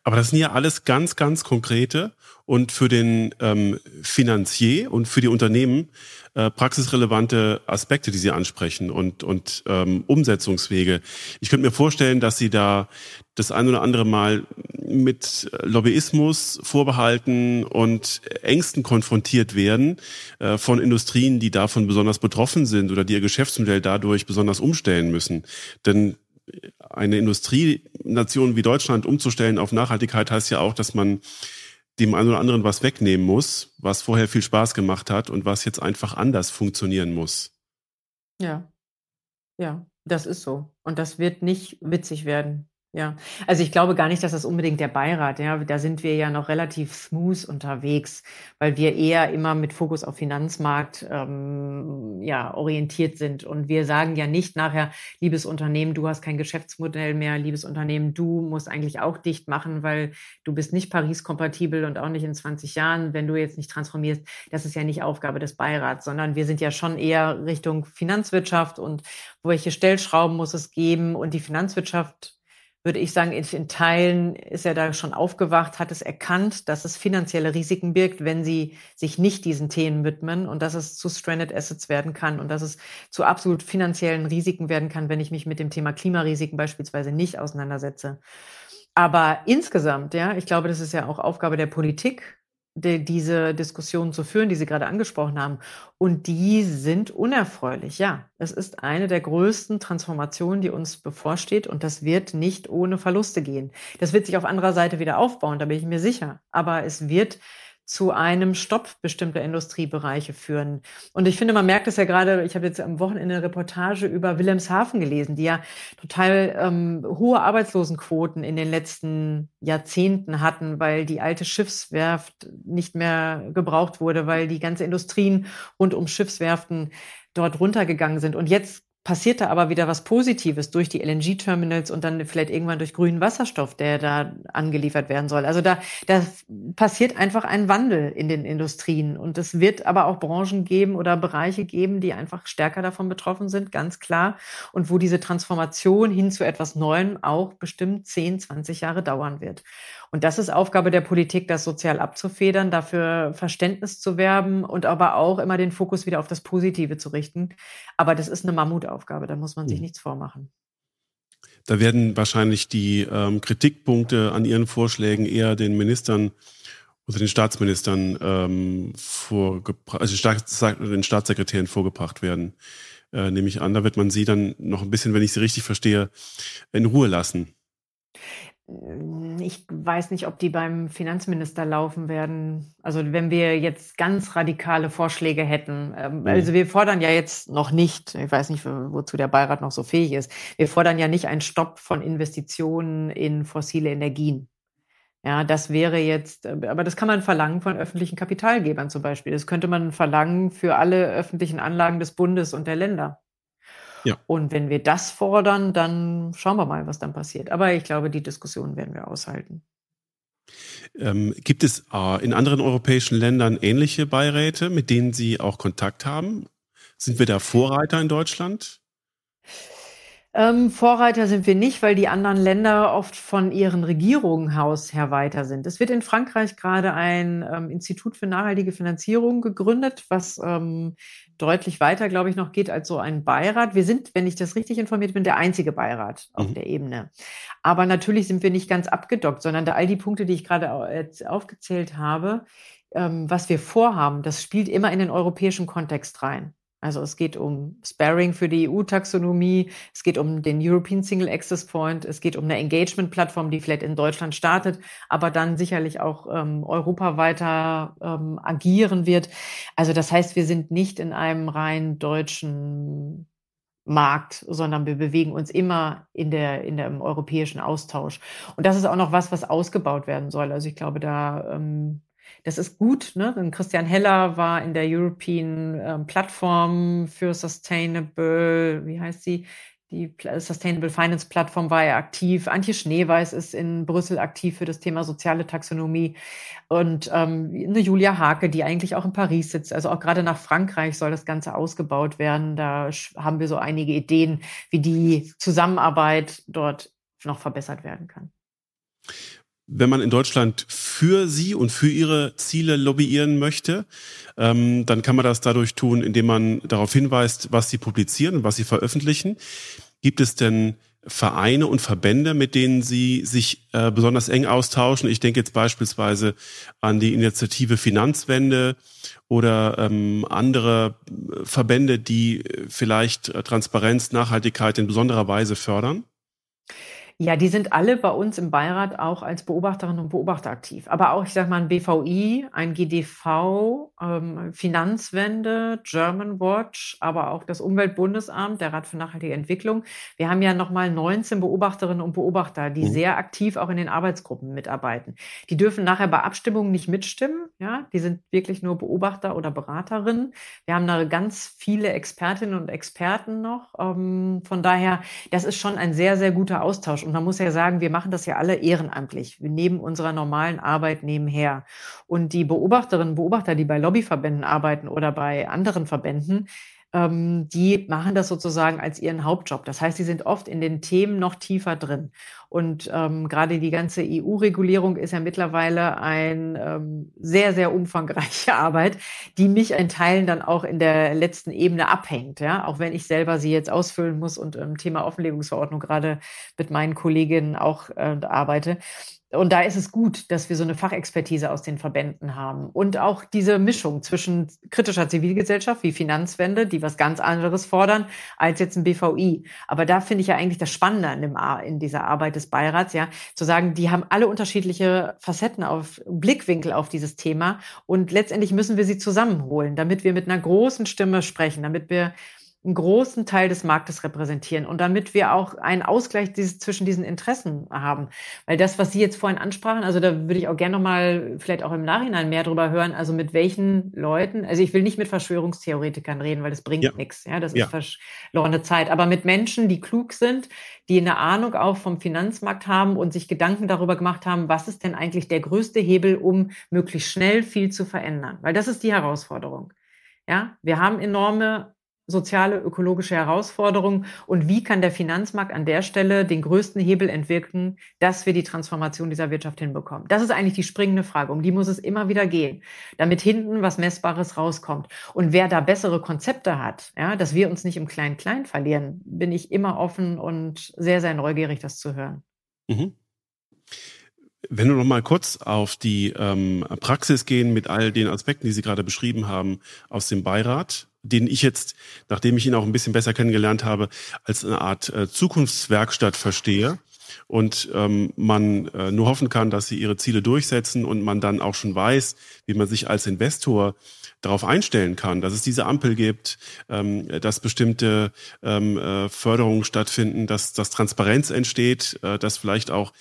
Aber das sind ja alles ganz, ganz konkrete und für den ähm, Finanzier und für die Unternehmen äh, praxisrelevante Aspekte, die Sie ansprechen und, und ähm, Umsetzungswege. Ich könnte mir vorstellen, dass Sie da das ein oder andere Mal mit Lobbyismus, Vorbehalten und Ängsten konfrontiert werden äh, von Industrien, die davon besonders betroffen sind oder die ihr Geschäftsmodell dadurch besonders umstellen müssen. Denn eine Industrienation wie Deutschland umzustellen auf Nachhaltigkeit heißt ja auch, dass man dem einen oder anderen was wegnehmen muss, was vorher viel Spaß gemacht hat und was jetzt einfach anders funktionieren muss. Ja, ja, das ist so. Und das wird nicht witzig werden. Ja, also ich glaube gar nicht, dass das unbedingt der Beirat, ja, da sind wir ja noch relativ smooth unterwegs, weil wir eher immer mit Fokus auf Finanzmarkt ähm, ja, orientiert sind. Und wir sagen ja nicht nachher, liebes Unternehmen, du hast kein Geschäftsmodell mehr, liebes Unternehmen, du musst eigentlich auch dicht machen, weil du bist nicht Paris-kompatibel und auch nicht in 20 Jahren, wenn du jetzt nicht transformierst. Das ist ja nicht Aufgabe des Beirats, sondern wir sind ja schon eher Richtung Finanzwirtschaft und welche Stellschrauben muss es geben und die Finanzwirtschaft würde ich sagen, in Teilen ist er da schon aufgewacht, hat es erkannt, dass es finanzielle Risiken birgt, wenn sie sich nicht diesen Themen widmen und dass es zu Stranded Assets werden kann und dass es zu absolut finanziellen Risiken werden kann, wenn ich mich mit dem Thema Klimarisiken beispielsweise nicht auseinandersetze. Aber insgesamt, ja, ich glaube, das ist ja auch Aufgabe der Politik, die, diese Diskussion zu führen, die Sie gerade angesprochen haben. Und die sind unerfreulich. Ja, es ist eine der größten Transformationen, die uns bevorsteht. Und das wird nicht ohne Verluste gehen. Das wird sich auf anderer Seite wieder aufbauen, da bin ich mir sicher. Aber es wird zu einem Stopp bestimmter Industriebereiche führen. Und ich finde, man merkt es ja gerade, ich habe jetzt am Wochenende eine Reportage über Wilhelmshaven gelesen, die ja total ähm, hohe Arbeitslosenquoten in den letzten Jahrzehnten hatten, weil die alte Schiffswerft nicht mehr gebraucht wurde, weil die ganze Industrien rund um Schiffswerften dort runtergegangen sind. Und jetzt passiert da aber wieder was Positives durch die LNG-Terminals und dann vielleicht irgendwann durch grünen Wasserstoff, der da angeliefert werden soll. Also da, da passiert einfach ein Wandel in den Industrien und es wird aber auch Branchen geben oder Bereiche geben, die einfach stärker davon betroffen sind, ganz klar. Und wo diese Transformation hin zu etwas Neuem auch bestimmt 10, 20 Jahre dauern wird. Und das ist Aufgabe der Politik, das sozial abzufedern, dafür Verständnis zu werben und aber auch immer den Fokus wieder auf das Positive zu richten. Aber das ist eine Mammutaufgabe, da muss man sich mhm. nichts vormachen. Da werden wahrscheinlich die ähm, Kritikpunkte an Ihren Vorschlägen eher den Ministern oder den Staatsministern ähm, vorgebracht, also den Staatssekretären vorgebracht werden, äh, nehme ich an. Da wird man sie dann noch ein bisschen, wenn ich sie richtig verstehe, in Ruhe lassen. Ich weiß nicht, ob die beim Finanzminister laufen werden. Also wenn wir jetzt ganz radikale Vorschläge hätten. Ähm, mhm. Also wir fordern ja jetzt noch nicht, ich weiß nicht, wozu der Beirat noch so fähig ist, wir fordern ja nicht einen Stopp von Investitionen in fossile Energien. Ja, das wäre jetzt, aber das kann man verlangen von öffentlichen Kapitalgebern zum Beispiel. Das könnte man verlangen für alle öffentlichen Anlagen des Bundes und der Länder. Ja. Und wenn wir das fordern, dann schauen wir mal, was dann passiert. Aber ich glaube, die Diskussion werden wir aushalten. Ähm, gibt es äh, in anderen europäischen Ländern ähnliche Beiräte, mit denen Sie auch Kontakt haben? Sind wir da Vorreiter in Deutschland? Ähm, Vorreiter sind wir nicht, weil die anderen Länder oft von ihren Regierungen aus her weiter sind. Es wird in Frankreich gerade ein ähm, Institut für nachhaltige Finanzierung gegründet, was ähm, deutlich weiter, glaube ich, noch geht als so ein Beirat. Wir sind, wenn ich das richtig informiert bin, der einzige Beirat auf mhm. der Ebene. Aber natürlich sind wir nicht ganz abgedockt, sondern da all die Punkte, die ich gerade aufgezählt habe, ähm, was wir vorhaben, das spielt immer in den europäischen Kontext rein. Also es geht um Sparring für die EU-Taxonomie, es geht um den European Single Access Point, es geht um eine Engagement-Plattform, die vielleicht in Deutschland startet, aber dann sicherlich auch ähm, europaweiter ähm, agieren wird. Also das heißt, wir sind nicht in einem rein deutschen Markt, sondern wir bewegen uns immer in der in dem europäischen Austausch. Und das ist auch noch was, was ausgebaut werden soll. Also ich glaube, da ähm, das ist gut. Ne? Und Christian Heller war in der European ähm, Plattform für Sustainable, wie heißt sie? Die Sustainable Finance Plattform war er aktiv. Antje Schneeweiß ist in Brüssel aktiv für das Thema soziale Taxonomie. Und ähm, eine Julia Hake, die eigentlich auch in Paris sitzt. Also auch gerade nach Frankreich soll das Ganze ausgebaut werden. Da haben wir so einige Ideen, wie die Zusammenarbeit dort noch verbessert werden kann wenn man in Deutschland für sie und für ihre Ziele lobbyieren möchte, ähm, dann kann man das dadurch tun, indem man darauf hinweist, was sie publizieren und was sie veröffentlichen. Gibt es denn Vereine und Verbände, mit denen Sie sich äh, besonders eng austauschen? Ich denke jetzt beispielsweise an die Initiative Finanzwende oder ähm, andere Verbände, die vielleicht Transparenz, Nachhaltigkeit in besonderer Weise fördern. Ja, die sind alle bei uns im Beirat auch als Beobachterinnen und Beobachter aktiv. Aber auch, ich sage mal, ein BVI, ein GDV, ähm, Finanzwende, German Watch, aber auch das Umweltbundesamt, der Rat für nachhaltige Entwicklung. Wir haben ja nochmal 19 Beobachterinnen und Beobachter, die mhm. sehr aktiv auch in den Arbeitsgruppen mitarbeiten. Die dürfen nachher bei Abstimmungen nicht mitstimmen. Ja, die sind wirklich nur Beobachter oder Beraterinnen. Wir haben da ganz viele Expertinnen und Experten noch. Ähm, von daher, das ist schon ein sehr, sehr guter Austausch. Und man muss ja sagen, wir machen das ja alle ehrenamtlich. Wir neben unserer normalen Arbeit nebenher. Und die Beobachterinnen und Beobachter, die bei Lobbyverbänden arbeiten oder bei anderen Verbänden, ähm, die machen das sozusagen als ihren Hauptjob. Das heißt, sie sind oft in den Themen noch tiefer drin. Und ähm, gerade die ganze EU-Regulierung ist ja mittlerweile ein ähm, sehr, sehr umfangreiche Arbeit, die mich in Teilen dann auch in der letzten Ebene abhängt. Ja, auch wenn ich selber sie jetzt ausfüllen muss und im Thema Offenlegungsverordnung gerade mit meinen Kolleginnen auch äh, arbeite. Und da ist es gut, dass wir so eine Fachexpertise aus den Verbänden haben. Und auch diese Mischung zwischen kritischer Zivilgesellschaft wie Finanzwende, die was ganz anderes fordern, als jetzt ein BVI. Aber da finde ich ja eigentlich das Spannende in, dem, in dieser Arbeit des Beirats, ja, zu sagen, die haben alle unterschiedliche Facetten auf, Blickwinkel auf dieses Thema. Und letztendlich müssen wir sie zusammenholen, damit wir mit einer großen Stimme sprechen, damit wir einen großen Teil des Marktes repräsentieren und damit wir auch einen Ausgleich dieses, zwischen diesen Interessen haben. Weil das, was Sie jetzt vorhin ansprachen, also da würde ich auch gerne nochmal vielleicht auch im Nachhinein mehr drüber hören, also mit welchen Leuten, also ich will nicht mit Verschwörungstheoretikern reden, weil das bringt ja. nichts, ja, das ja. ist verlorene Zeit, aber mit Menschen, die klug sind, die eine Ahnung auch vom Finanzmarkt haben und sich Gedanken darüber gemacht haben, was ist denn eigentlich der größte Hebel, um möglichst schnell viel zu verändern? Weil das ist die Herausforderung. Ja, wir haben enorme soziale, ökologische Herausforderungen und wie kann der Finanzmarkt an der Stelle den größten Hebel entwirken, dass wir die Transformation dieser Wirtschaft hinbekommen? Das ist eigentlich die springende Frage, um die muss es immer wieder gehen, damit hinten was Messbares rauskommt. Und wer da bessere Konzepte hat, ja, dass wir uns nicht im Klein-Klein verlieren, bin ich immer offen und sehr, sehr neugierig, das zu hören. Mhm. Wenn wir noch mal kurz auf die ähm, Praxis gehen mit all den Aspekten, die Sie gerade beschrieben haben aus dem Beirat, den ich jetzt, nachdem ich ihn auch ein bisschen besser kennengelernt habe, als eine Art äh, Zukunftswerkstatt verstehe und ähm, man äh, nur hoffen kann, dass sie ihre Ziele durchsetzen und man dann auch schon weiß, wie man sich als Investor darauf einstellen kann, dass es diese Ampel gibt, ähm, dass bestimmte ähm, äh, Förderungen stattfinden, dass, dass Transparenz entsteht, äh, dass vielleicht auch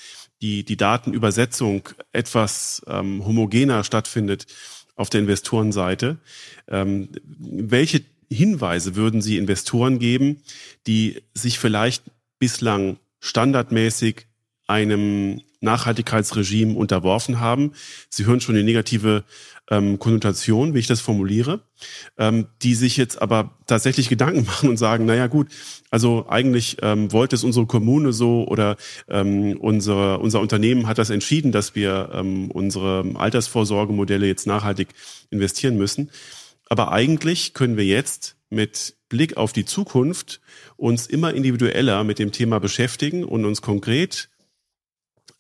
die, die Datenübersetzung etwas ähm, homogener stattfindet auf der Investorenseite. Ähm, welche Hinweise würden Sie Investoren geben, die sich vielleicht bislang standardmäßig einem Nachhaltigkeitsregime unterworfen haben? Sie hören schon die negative ähm, Konnotation, wie ich das formuliere, ähm, die sich jetzt aber tatsächlich Gedanken machen und sagen, naja gut, also eigentlich ähm, wollte es unsere Kommune so oder ähm, unsere, unser Unternehmen hat das entschieden, dass wir ähm, unsere Altersvorsorgemodelle jetzt nachhaltig investieren müssen. Aber eigentlich können wir jetzt mit Blick auf die Zukunft uns immer individueller mit dem Thema beschäftigen und uns konkret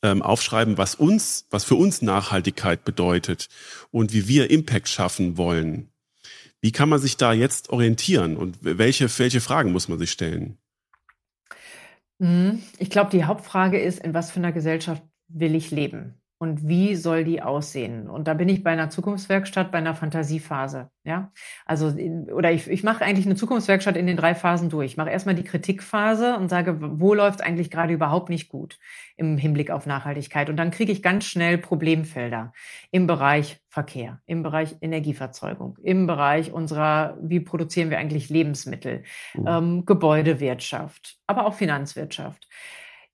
ähm, aufschreiben, was uns, was für uns Nachhaltigkeit bedeutet und wie wir Impact schaffen wollen. Wie kann man sich da jetzt orientieren und welche, welche Fragen muss man sich stellen? Mhm. Ich glaube, die Hauptfrage ist, in was für einer Gesellschaft will ich leben? Und wie soll die aussehen? Und da bin ich bei einer Zukunftswerkstatt, bei einer Fantasiephase. Ja, also oder ich, ich mache eigentlich eine Zukunftswerkstatt in den drei Phasen durch. Ich mache erstmal die Kritikphase und sage, wo läuft es eigentlich gerade überhaupt nicht gut im Hinblick auf Nachhaltigkeit? Und dann kriege ich ganz schnell Problemfelder im Bereich Verkehr, im Bereich Energieverzeugung, im Bereich unserer, wie produzieren wir eigentlich Lebensmittel, mhm. ähm, Gebäudewirtschaft, aber auch Finanzwirtschaft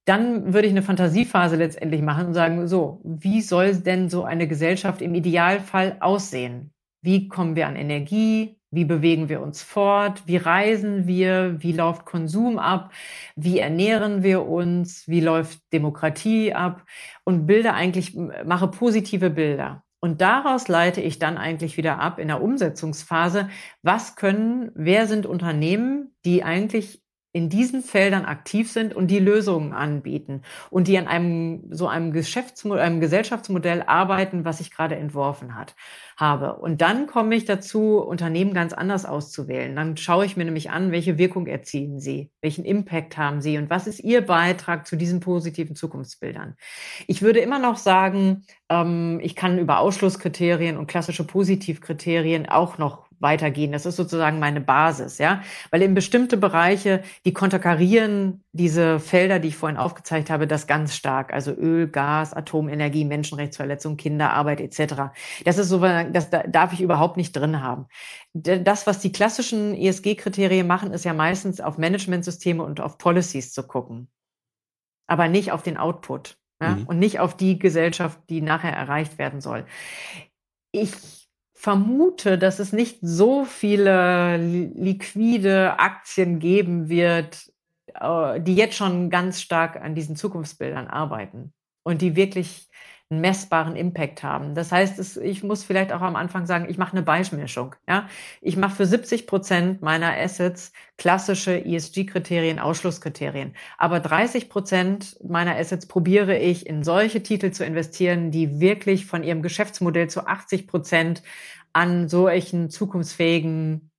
dann würde ich eine Fantasiephase letztendlich machen und sagen, so, wie soll denn so eine Gesellschaft im Idealfall aussehen? Wie kommen wir an Energie? Wie bewegen wir uns fort? Wie reisen wir? Wie läuft Konsum ab? Wie ernähren wir uns? Wie läuft Demokratie ab? Und bilde eigentlich, mache positive Bilder. Und daraus leite ich dann eigentlich wieder ab in der Umsetzungsphase, was können, wer sind Unternehmen, die eigentlich in diesen Feldern aktiv sind und die Lösungen anbieten und die an einem so einem Geschäftsmodell, einem Gesellschaftsmodell arbeiten, was ich gerade entworfen hat, habe. Und dann komme ich dazu, Unternehmen ganz anders auszuwählen. Dann schaue ich mir nämlich an, welche Wirkung erzielen sie, welchen Impact haben sie und was ist ihr Beitrag zu diesen positiven Zukunftsbildern. Ich würde immer noch sagen, ähm, ich kann über Ausschlusskriterien und klassische Positivkriterien auch noch weitergehen. Das ist sozusagen meine Basis, ja. Weil in bestimmte Bereiche, die konterkarieren diese Felder, die ich vorhin aufgezeigt habe, das ganz stark. Also Öl, Gas, Atomenergie, Menschenrechtsverletzung, Kinderarbeit etc. Das ist so, das darf ich überhaupt nicht drin haben. Das, was die klassischen ESG-Kriterien machen, ist ja meistens auf Managementsysteme und auf Policies zu gucken. Aber nicht auf den Output. Ja? Mhm. Und nicht auf die Gesellschaft, die nachher erreicht werden soll. Ich vermute, dass es nicht so viele liquide Aktien geben wird, äh, die jetzt schon ganz stark an diesen Zukunftsbildern arbeiten und die wirklich einen messbaren Impact haben. Das heißt, es, ich muss vielleicht auch am Anfang sagen, ich mache eine Beischmischung. Ja? Ich mache für 70 Prozent meiner Assets klassische ESG-Kriterien, Ausschlusskriterien. Aber 30 Prozent meiner Assets probiere ich in solche Titel zu investieren, die wirklich von ihrem Geschäftsmodell zu 80 Prozent an solchen zukunftsfähigen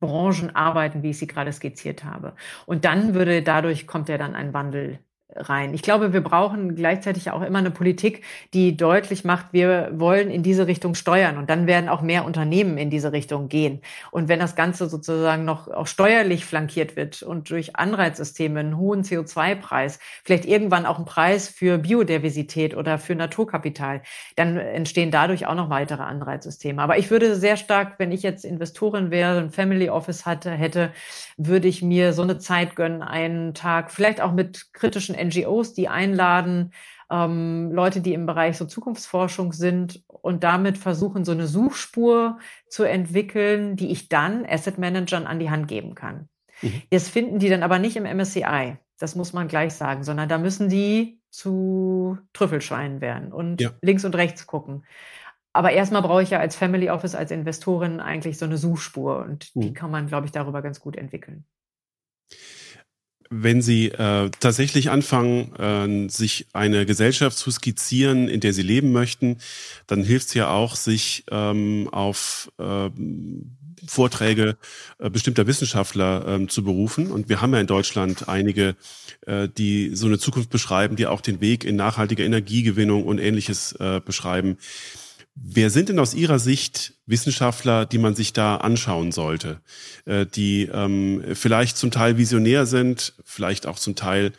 Branchen arbeiten, wie ich sie gerade skizziert habe. Und dann würde dadurch kommt ja dann ein Wandel rein. Ich glaube, wir brauchen gleichzeitig auch immer eine Politik, die deutlich macht, wir wollen in diese Richtung steuern und dann werden auch mehr Unternehmen in diese Richtung gehen. Und wenn das Ganze sozusagen noch auch steuerlich flankiert wird und durch Anreizsysteme einen hohen CO2-Preis, vielleicht irgendwann auch einen Preis für Biodiversität oder für Naturkapital, dann entstehen dadurch auch noch weitere Anreizsysteme. Aber ich würde sehr stark, wenn ich jetzt Investorin wäre, ein Family Office hatte, hätte, würde ich mir so eine Zeit gönnen, einen Tag, vielleicht auch mit kritischen NGOs, die einladen, ähm, Leute, die im Bereich so Zukunftsforschung sind und damit versuchen, so eine Suchspur zu entwickeln, die ich dann Asset Managern an die Hand geben kann. Mhm. Das finden die dann aber nicht im MSCI. Das muss man gleich sagen, sondern da müssen die zu Trüffelschweinen werden und ja. links und rechts gucken. Aber erstmal brauche ich ja als Family Office, als Investorin eigentlich so eine Suchspur und mhm. die kann man, glaube ich, darüber ganz gut entwickeln wenn Sie äh, tatsächlich anfangen, äh, sich eine Gesellschaft zu skizzieren, in der Sie leben möchten, dann hilft es ja auch, sich ähm, auf äh, Vorträge äh, bestimmter Wissenschaftler ähm, zu berufen. Und wir haben ja in Deutschland einige, äh, die so eine Zukunft beschreiben, die auch den Weg in nachhaltige Energiegewinnung und ähnliches äh, beschreiben. Wer sind denn aus Ihrer Sicht Wissenschaftler, die man sich da anschauen sollte, äh, die ähm, vielleicht zum Teil visionär sind, vielleicht auch zum Teil,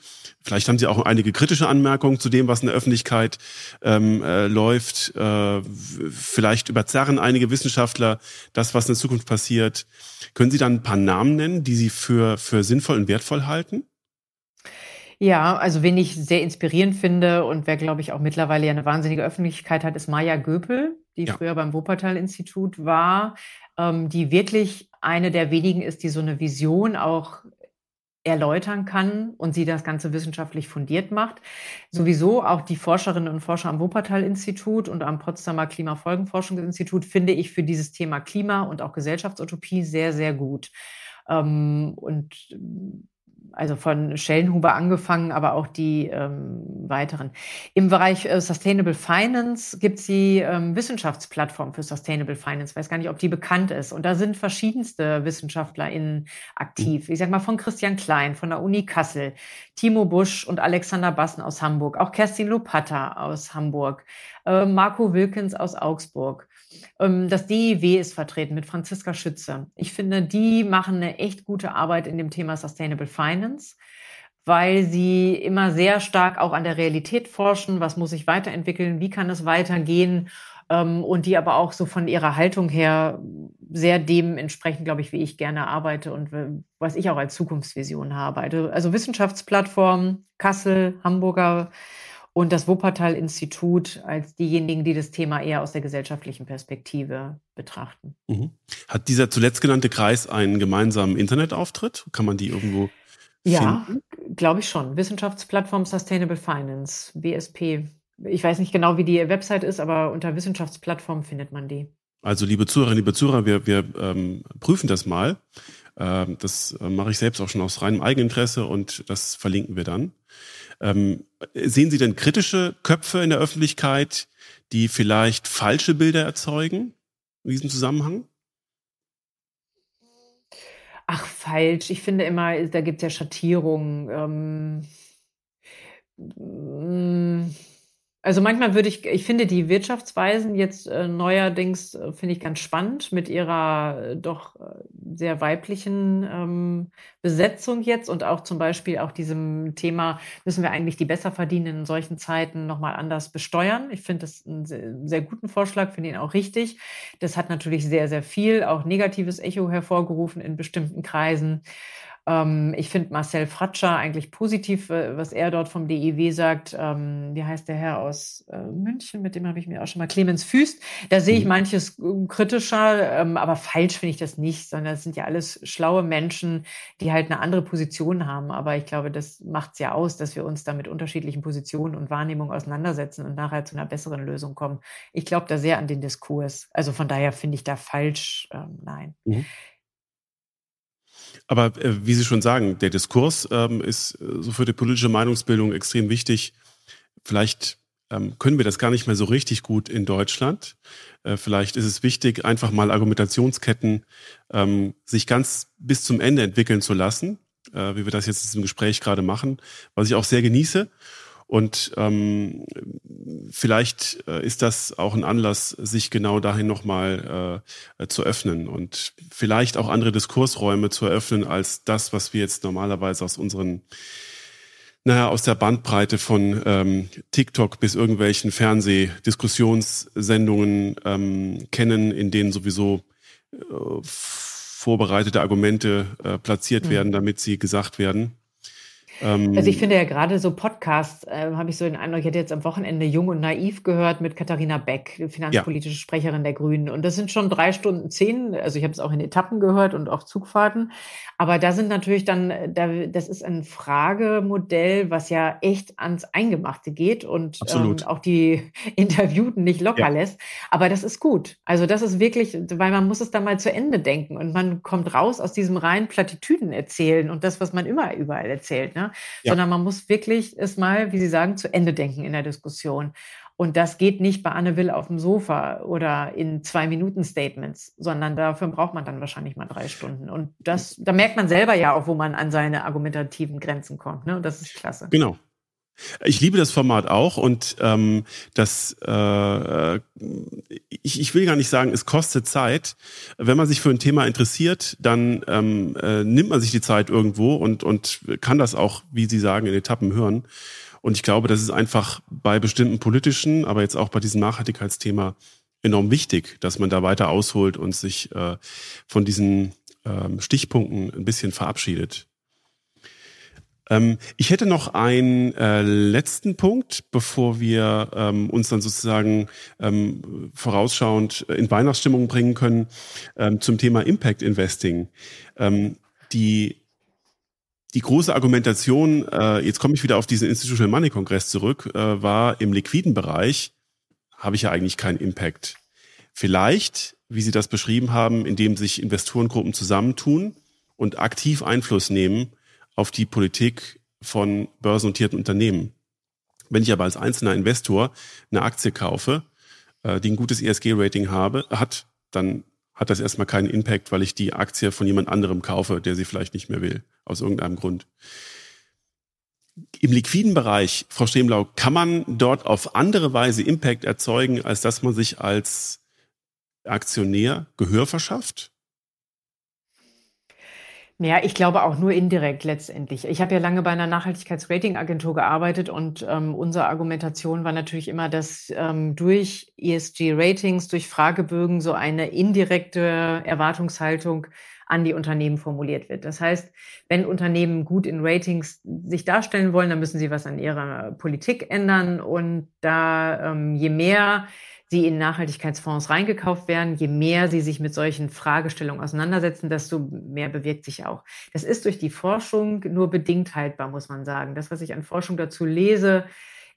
vielleicht haben Sie auch einige kritische Anmerkungen zu dem, was in der Öffentlichkeit ähm, äh, läuft. Äh, vielleicht überzerren einige Wissenschaftler das, was in der Zukunft passiert. Können Sie dann ein paar Namen nennen, die Sie für, für sinnvoll und wertvoll halten? Ja, also wen ich sehr inspirierend finde und wer, glaube ich, auch mittlerweile ja eine wahnsinnige Öffentlichkeit hat, ist Maja Göpel, die ja. früher beim Wuppertal-Institut war, ähm, die wirklich eine der wenigen ist, die so eine Vision auch erläutern kann und sie das Ganze wissenschaftlich fundiert macht. Sowieso auch die Forscherinnen und Forscher am Wuppertal-Institut und am Potsdamer Klimafolgenforschungsinstitut finde ich für dieses Thema Klima und auch Gesellschaftsutopie sehr, sehr gut. Ähm, und also von Schellenhuber angefangen, aber auch die ähm, weiteren. Im Bereich äh, Sustainable Finance gibt es die ähm, Wissenschaftsplattform für Sustainable Finance. Weiß gar nicht, ob die bekannt ist. Und da sind verschiedenste WissenschaftlerInnen aktiv. Ich sag mal von Christian Klein von der Uni Kassel, Timo Busch und Alexander Bassen aus Hamburg, auch Kerstin Lopatta aus Hamburg, äh, Marco Wilkins aus Augsburg. Ähm, das DIW ist vertreten mit Franziska Schütze. Ich finde, die machen eine echt gute Arbeit in dem Thema Sustainable Finance, weil sie immer sehr stark auch an der Realität forschen. Was muss sich weiterentwickeln? Wie kann es weitergehen? Ähm, und die aber auch so von ihrer Haltung her sehr dem entsprechen, glaube ich, wie ich gerne arbeite und was ich auch als Zukunftsvision habe. Also, also Wissenschaftsplattform, Kassel, Hamburger und das Wuppertal-Institut als diejenigen, die das Thema eher aus der gesellschaftlichen Perspektive betrachten. Mhm. Hat dieser zuletzt genannte Kreis einen gemeinsamen Internetauftritt? Kann man die irgendwo Ja, glaube ich schon. Wissenschaftsplattform Sustainable Finance, WSP. Ich weiß nicht genau, wie die Website ist, aber unter Wissenschaftsplattform findet man die. Also liebe Zuhörerinnen, liebe Zuhörer, wir, wir ähm, prüfen das mal Ähm, das äh, mache ich selbst auch schon aus reinem Eigeninteresse und das verlinken wir dann. Ähm, sehen Sie denn kritische Köpfe in der Öffentlichkeit, die vielleicht falsche Bilder erzeugen in diesem Zusammenhang? Ach, falsch. Ich finde immer, da gibt es ja Schattierungen. Ähm, mm, also manchmal würde ich, ich finde die Wirtschaftsweisen jetzt äh, neuerdings äh, finde ich ganz spannend mit ihrer äh, doch äh, sehr weiblichen ähm, Besetzung jetzt und auch zum Beispiel auch diesem Thema, müssen wir eigentlich die Besserverdienenden in solchen Zeiten nochmal anders besteuern. Ich finde das einen sehr, sehr guten Vorschlag, finde ihn auch richtig. Das hat natürlich sehr, sehr viel auch negatives Echo hervorgerufen in bestimmten Kreisen. Ähm, ich finde Marcel Fratscher eigentlich positiv, äh, was er dort vom DIW sagt. Ähm, wie heißt der Herr aus äh, München? Mit dem habe ich mir auch schon mal Clemens Füst. Da sehe ich mhm. manches äh, kritischer, ähm, aber falsch finde ich das nicht, sondern es sind ja alles schlaue Menschen, die halt eine andere Position haben. Aber ich glaube, das macht es ja aus, dass wir uns da mit unterschiedlichen Positionen und Wahrnehmungen auseinandersetzen und nachher zu einer besseren Lösung kommen. Ich glaube da sehr an den Diskurs. Also von daher finde ich da falsch, ähm, nein. Mhm. Aber äh, wie Sie schon sagen, der Diskurs ähm, ist äh, so für die politische Meinungsbildung extrem wichtig. Vielleicht ähm, können wir das gar nicht mehr so richtig gut in Deutschland. Äh, vielleicht ist es wichtig, einfach mal Argumentationsketten ähm, sich ganz bis zum Ende entwickeln zu lassen, äh, wie wir das jetzt im Gespräch gerade machen, was ich auch sehr genieße. Und ähm, vielleicht äh, ist das auch ein Anlass, sich genau dahin nochmal äh, zu öffnen und vielleicht auch andere Diskursräume zu eröffnen als das, was wir jetzt normalerweise aus unseren naja, aus der Bandbreite von ähm, TikTok bis irgendwelchen Fernsehdiskussionssendungen ähm, kennen, in denen sowieso äh, vorbereitete Argumente äh, platziert mhm. werden, damit sie gesagt werden. Ähm, also ich finde ja gerade so Podcasts, äh, habe ich so den Eindruck, ich hätte jetzt am Wochenende Jung und Naiv gehört mit Katharina Beck, finanzpolitische ja. Sprecherin der Grünen. Und das sind schon drei Stunden zehn, also ich habe es auch in Etappen gehört und auch Zugfahrten. Aber da sind natürlich dann, da, das ist ein Fragemodell, was ja echt ans Eingemachte geht und ähm, auch die Interviewten nicht locker ja. lässt. Aber das ist gut. Also das ist wirklich, weil man muss es dann mal zu Ende denken und man kommt raus aus diesem reinen Plattitüden erzählen und das, was man immer überall erzählt. Ne? Ja. sondern man muss wirklich es mal, wie Sie sagen, zu Ende denken in der Diskussion. Und das geht nicht bei Anne Will auf dem Sofa oder in zwei Minuten Statements, sondern dafür braucht man dann wahrscheinlich mal drei Stunden. Und das, da merkt man selber ja auch, wo man an seine argumentativen Grenzen kommt. Ne? Und das ist klasse. Genau. Ich liebe das Format auch und ähm, das äh, ich, ich will gar nicht sagen, es kostet Zeit. Wenn man sich für ein Thema interessiert, dann ähm, äh, nimmt man sich die Zeit irgendwo und, und kann das auch, wie Sie sagen, in Etappen hören. Und ich glaube, das ist einfach bei bestimmten politischen, aber jetzt auch bei diesem Nachhaltigkeitsthema enorm wichtig, dass man da weiter ausholt und sich äh, von diesen ähm, Stichpunkten ein bisschen verabschiedet. Ähm, ich hätte noch einen äh, letzten Punkt, bevor wir ähm, uns dann sozusagen ähm, vorausschauend in Weihnachtsstimmung bringen können, ähm, zum Thema Impact Investing. Ähm, die die große Argumentation, äh, jetzt komme ich wieder auf diesen Institutional Money Kongress zurück, äh, war im liquiden Bereich habe ich ja eigentlich keinen Impact. Vielleicht, wie Sie das beschrieben haben, indem sich Investorengruppen zusammentun und aktiv Einfluss nehmen auf die Politik von börsennotierten Unternehmen. Wenn ich aber als einzelner Investor eine Aktie kaufe, äh, die ein gutes ESG-Rating habe, hat, dann hat das erstmal keinen Impact, weil ich die Aktie von jemand anderem kaufe, der sie vielleicht nicht mehr will, aus irgendeinem Grund. Im liquiden Bereich, Frau Stemlau, kann man dort auf andere Weise Impact erzeugen, als dass man sich als Aktionär Gehör verschafft? Ja, ich glaube auch nur indirekt letztendlich. Ich habe ja lange bei einer Nachhaltigkeitsratingagentur gearbeitet und ähm, unsere Argumentation war natürlich immer, dass ähm, durch ESG-Ratings, durch Fragebögen so eine indirekte Erwartungshaltung an die Unternehmen formuliert wird. Das heißt, wenn Unternehmen gut in Ratings sich darstellen wollen, dann müssen sie was an ihrer Politik ändern und da ähm, je mehr sie in Nachhaltigkeitsfonds reingekauft werden, je mehr sie sich mit solchen Fragestellungen auseinandersetzen, desto mehr bewirkt sich auch. Das ist durch die Forschung nur bedingt haltbar, muss man sagen. Das, was ich an Forschung dazu lese,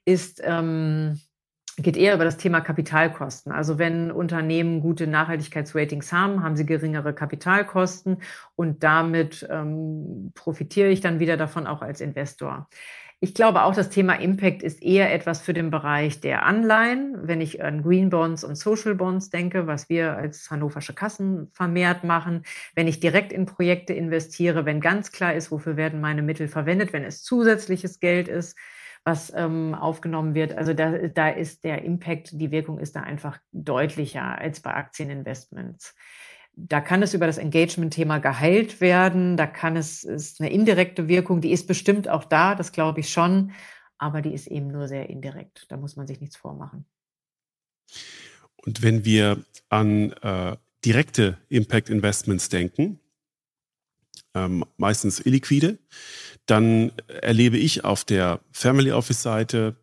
ist ähm, geht eher über das Thema Kapitalkosten. Also wenn Unternehmen gute Nachhaltigkeitsratings haben, haben sie geringere Kapitalkosten und damit ähm, profitiere ich dann wieder davon auch als Investor. Ich glaube auch, das Thema Impact ist eher etwas für den Bereich der Anleihen. Wenn ich an Green Bonds und Social Bonds denke, was wir als hannoversche Kassen vermehrt machen, wenn ich direkt in Projekte investiere, wenn ganz klar ist, wofür werden meine Mittel verwendet, wenn es zusätzliches Geld ist, was ähm, aufgenommen wird. Also da, da ist der Impact, die Wirkung ist da einfach deutlicher als bei Aktieninvestments. Da kann es über das Engagement-Thema geheilt werden. Da kann es, ist eine indirekte Wirkung, die ist bestimmt auch da, das glaube ich schon, aber die ist eben nur sehr indirekt. Da muss man sich nichts vormachen. Und wenn wir an äh, direkte Impact Investments denken, ähm, meistens illiquide, dann erlebe ich auf der Family Office Seite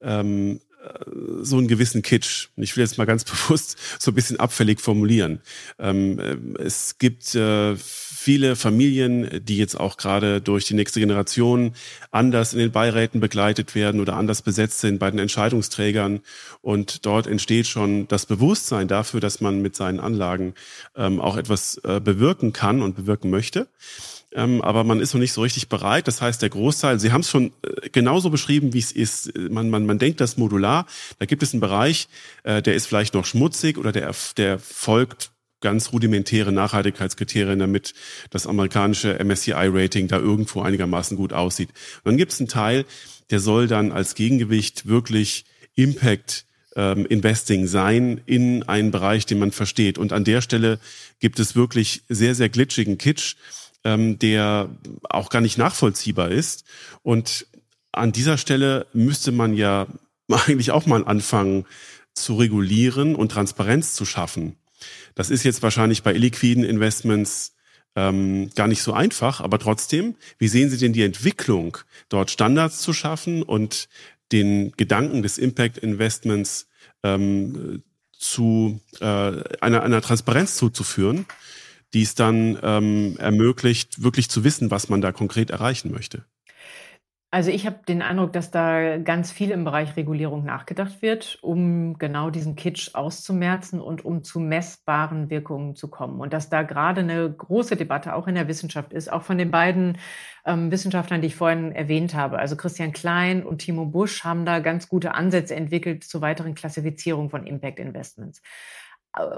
ähm, so einen gewissen Kitsch. Ich will jetzt mal ganz bewusst so ein bisschen abfällig formulieren. Ähm, äh, es gibt äh, viele Familien, die jetzt auch gerade durch die nächste Generation anders in den Beiräten begleitet werden oder anders besetzt sind bei den Entscheidungsträgern. Und dort entsteht schon das Bewusstsein dafür, dass man mit seinen Anlagen ähm, auch etwas äh, bewirken kann und bewirken möchte ähm, aber man ist noch nicht so richtig bereit. Das heißt, der Großteil, Sie haben es schon äh, genauso beschrieben, wie es ist. Man, man, man denkt das modular. Da gibt es einen Bereich, äh, der ist vielleicht noch schmutzig oder der, der folgt ganz rudimentäre Nachhaltigkeitskriterien, damit das amerikanische MSCI-Rating da irgendwo einigermaßen gut aussieht. Und dann gibt es einen Teil, der soll dann als Gegengewicht wirklich Impact ähm, Investing sein in einen Bereich, den man versteht. Und an der Stelle gibt es wirklich sehr, sehr glitschigen Kitsch ähm, der auch gar nicht nachvollziehbar ist. Und an dieser Stelle müsste man ja eigentlich auch mal anfangen zu regulieren und Transparenz zu schaffen. Das ist jetzt wahrscheinlich bei illiquiden Investments ähm, gar nicht so einfach, aber trotzdem, wie sehen Sie denn die Entwicklung, dort Standards zu schaffen und den Gedanken des Impact Investments ähm, zu äh, einer, einer Transparenz zuzuführen die es dann ähm, ermöglicht, wirklich zu wissen, was man da konkret erreichen möchte. Also ich habe den Eindruck, dass da ganz viel im Bereich Regulierung nachgedacht wird, um genau diesen Kitsch auszumerzen und um zu messbaren Wirkungen zu kommen. Und dass da gerade eine große Debatte auch in der Wissenschaft ist, auch von den beiden ähm, Wissenschaftlern, die ich vorhin erwähnt habe. Also Christian Klein und Timo Busch haben da ganz gute Ansätze entwickelt zur weiteren Klassifizierung von Impact Investments.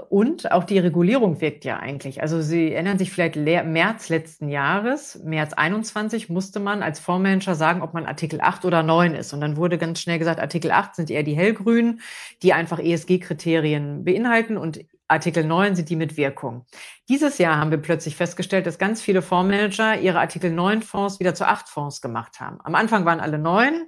Und auch die Regulierung wirkt ja eigentlich. Also Sie erinnern sich vielleicht März letzten Jahres, März 21 musste man als Fondsmanager sagen, ob man Artikel 8 oder 9 ist. Und dann wurde ganz schnell gesagt, Artikel 8 sind eher die hellgrünen, die einfach ESG-Kriterien beinhalten und Artikel 9 sind die mit Wirkung. Dieses Jahr haben wir plötzlich festgestellt, dass ganz viele Fondsmanager ihre Artikel 9 Fonds wieder zu 8 Fonds gemacht haben. Am Anfang waren alle 9,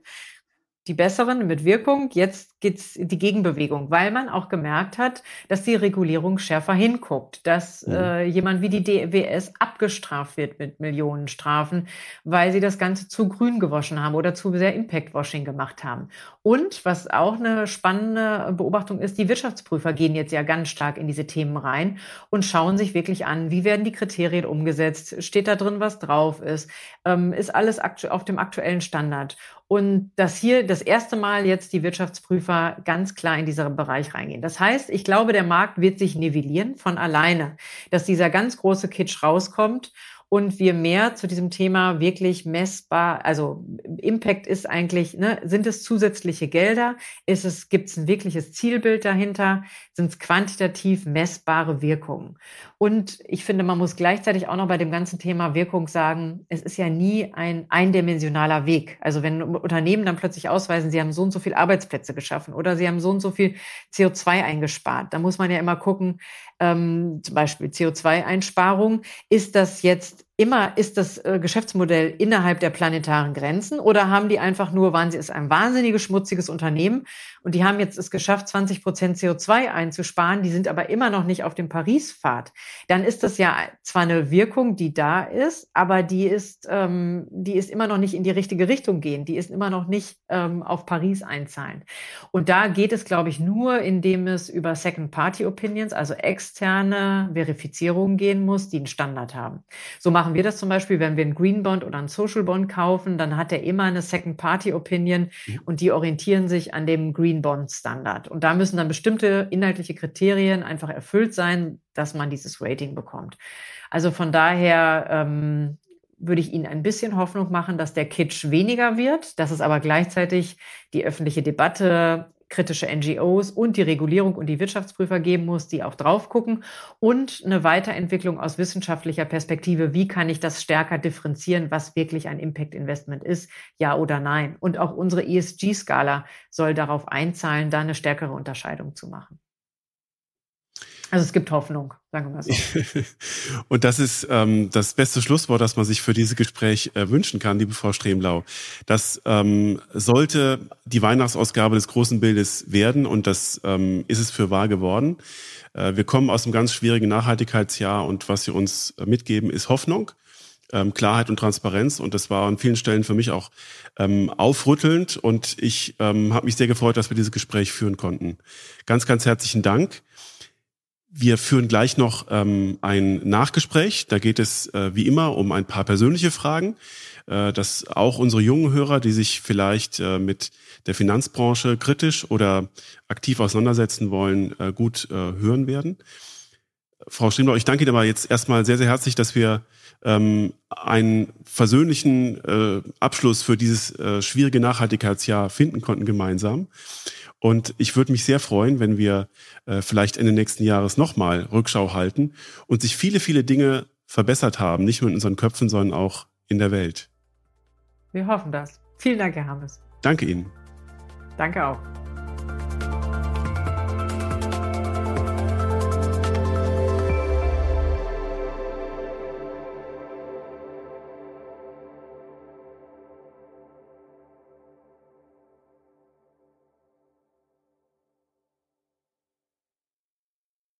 die besseren mit Wirkung. Jetzt geht's die Gegenbewegung, weil man auch gemerkt hat, dass die Regulierung schärfer hinguckt, dass mhm. äh, jemand wie die DWS abgestraft wird mit Millionenstrafen, weil sie das Ganze zu grün gewaschen haben oder zu sehr Impact-Washing gemacht haben. Und was auch eine spannende Beobachtung ist, die Wirtschaftsprüfer gehen jetzt ja ganz stark in diese Themen rein und schauen sich wirklich an, wie werden die Kriterien umgesetzt, steht da drin, was drauf ist, ähm, ist alles auf dem aktuellen Standard. Und dass hier das erste Mal jetzt die Wirtschaftsprüfer ganz klar in diesen Bereich reingehen. Das heißt, ich glaube, der Markt wird sich nivellieren von alleine, dass dieser ganz große Kitsch rauskommt und wir mehr zu diesem Thema wirklich messbar, also Impact ist eigentlich, ne, sind es zusätzliche Gelder? Ist es, gibt es ein wirkliches Zielbild dahinter? Sind es quantitativ messbare Wirkungen? Und ich finde, man muss gleichzeitig auch noch bei dem ganzen Thema Wirkung sagen, es ist ja nie ein eindimensionaler Weg. Also wenn Unternehmen dann plötzlich ausweisen, sie haben so und so viel Arbeitsplätze geschaffen oder sie haben so und so viel CO2 eingespart, da muss man ja immer gucken, ähm, zum Beispiel CO2-Einsparung, ist das jetzt immer, ist das äh, Geschäftsmodell innerhalb der planetaren Grenzen oder haben die einfach nur, waren sie es ein wahnsinniges schmutziges Unternehmen und die haben jetzt es geschafft, 20 Prozent CO2 einzusparen, die sind aber immer noch nicht auf dem Paris-Pfad. Dann ist das ja zwar eine Wirkung, die da ist, aber die ist, ähm, die ist immer noch nicht in die richtige Richtung gehen. Die ist immer noch nicht ähm, auf Paris einzahlen. Und da geht es, glaube ich, nur, indem es über Second-Party-Opinions, also externe Verifizierungen gehen muss, die einen Standard haben. So machen machen wir das zum Beispiel, wenn wir einen Green Bond oder einen Social Bond kaufen, dann hat er immer eine Second Party Opinion mhm. und die orientieren sich an dem Green Bond Standard. Und da müssen dann bestimmte inhaltliche Kriterien einfach erfüllt sein, dass man dieses Rating bekommt. Also von daher ähm, würde ich Ihnen ein bisschen Hoffnung machen, dass der Kitsch weniger wird, dass es aber gleichzeitig die öffentliche Debatte kritische NGOs und die Regulierung und die Wirtschaftsprüfer geben muss, die auch drauf gucken und eine Weiterentwicklung aus wissenschaftlicher Perspektive. Wie kann ich das stärker differenzieren, was wirklich ein Impact Investment ist? Ja oder nein? Und auch unsere ESG-Skala soll darauf einzahlen, da eine stärkere Unterscheidung zu machen. Also es gibt Hoffnung, sagen wir mal so. und das ist ähm, das beste Schlusswort, das man sich für dieses Gespräch äh, wünschen kann, liebe Frau Stremlau. Das ähm, sollte die Weihnachtsausgabe des großen Bildes werden und das ähm, ist es für wahr geworden. Äh, wir kommen aus einem ganz schwierigen Nachhaltigkeitsjahr und was Sie uns äh, mitgeben, ist Hoffnung. Ähm, Klarheit und Transparenz und das war an vielen Stellen für mich auch ähm, aufrüttelnd und ich ähm, habe mich sehr gefreut, dass wir dieses Gespräch führen konnten. Ganz, ganz herzlichen Dank. Wir führen gleich noch ähm, ein Nachgespräch. Da geht es äh, wie immer um ein paar persönliche Fragen, äh, dass auch unsere jungen Hörer, die sich vielleicht äh, mit der Finanzbranche kritisch oder aktiv auseinandersetzen wollen, äh, gut äh, hören werden. Frau Stimmler, ich danke Ihnen aber jetzt erstmal sehr, sehr herzlich, dass wir ähm, einen versöhnlichen äh, Abschluss für dieses schwierige Nachhaltigkeitsjahr finden konnten gemeinsam. Und ich würde mich sehr freuen, wenn wir äh, vielleicht Ende nächsten Jahres nochmal Rückschau halten und sich viele, viele Dinge verbessert haben, nicht nur in unseren Köpfen, sondern auch in der Welt. Wir hoffen das. Vielen Dank, Herr Hammes. Danke Ihnen. Danke auch.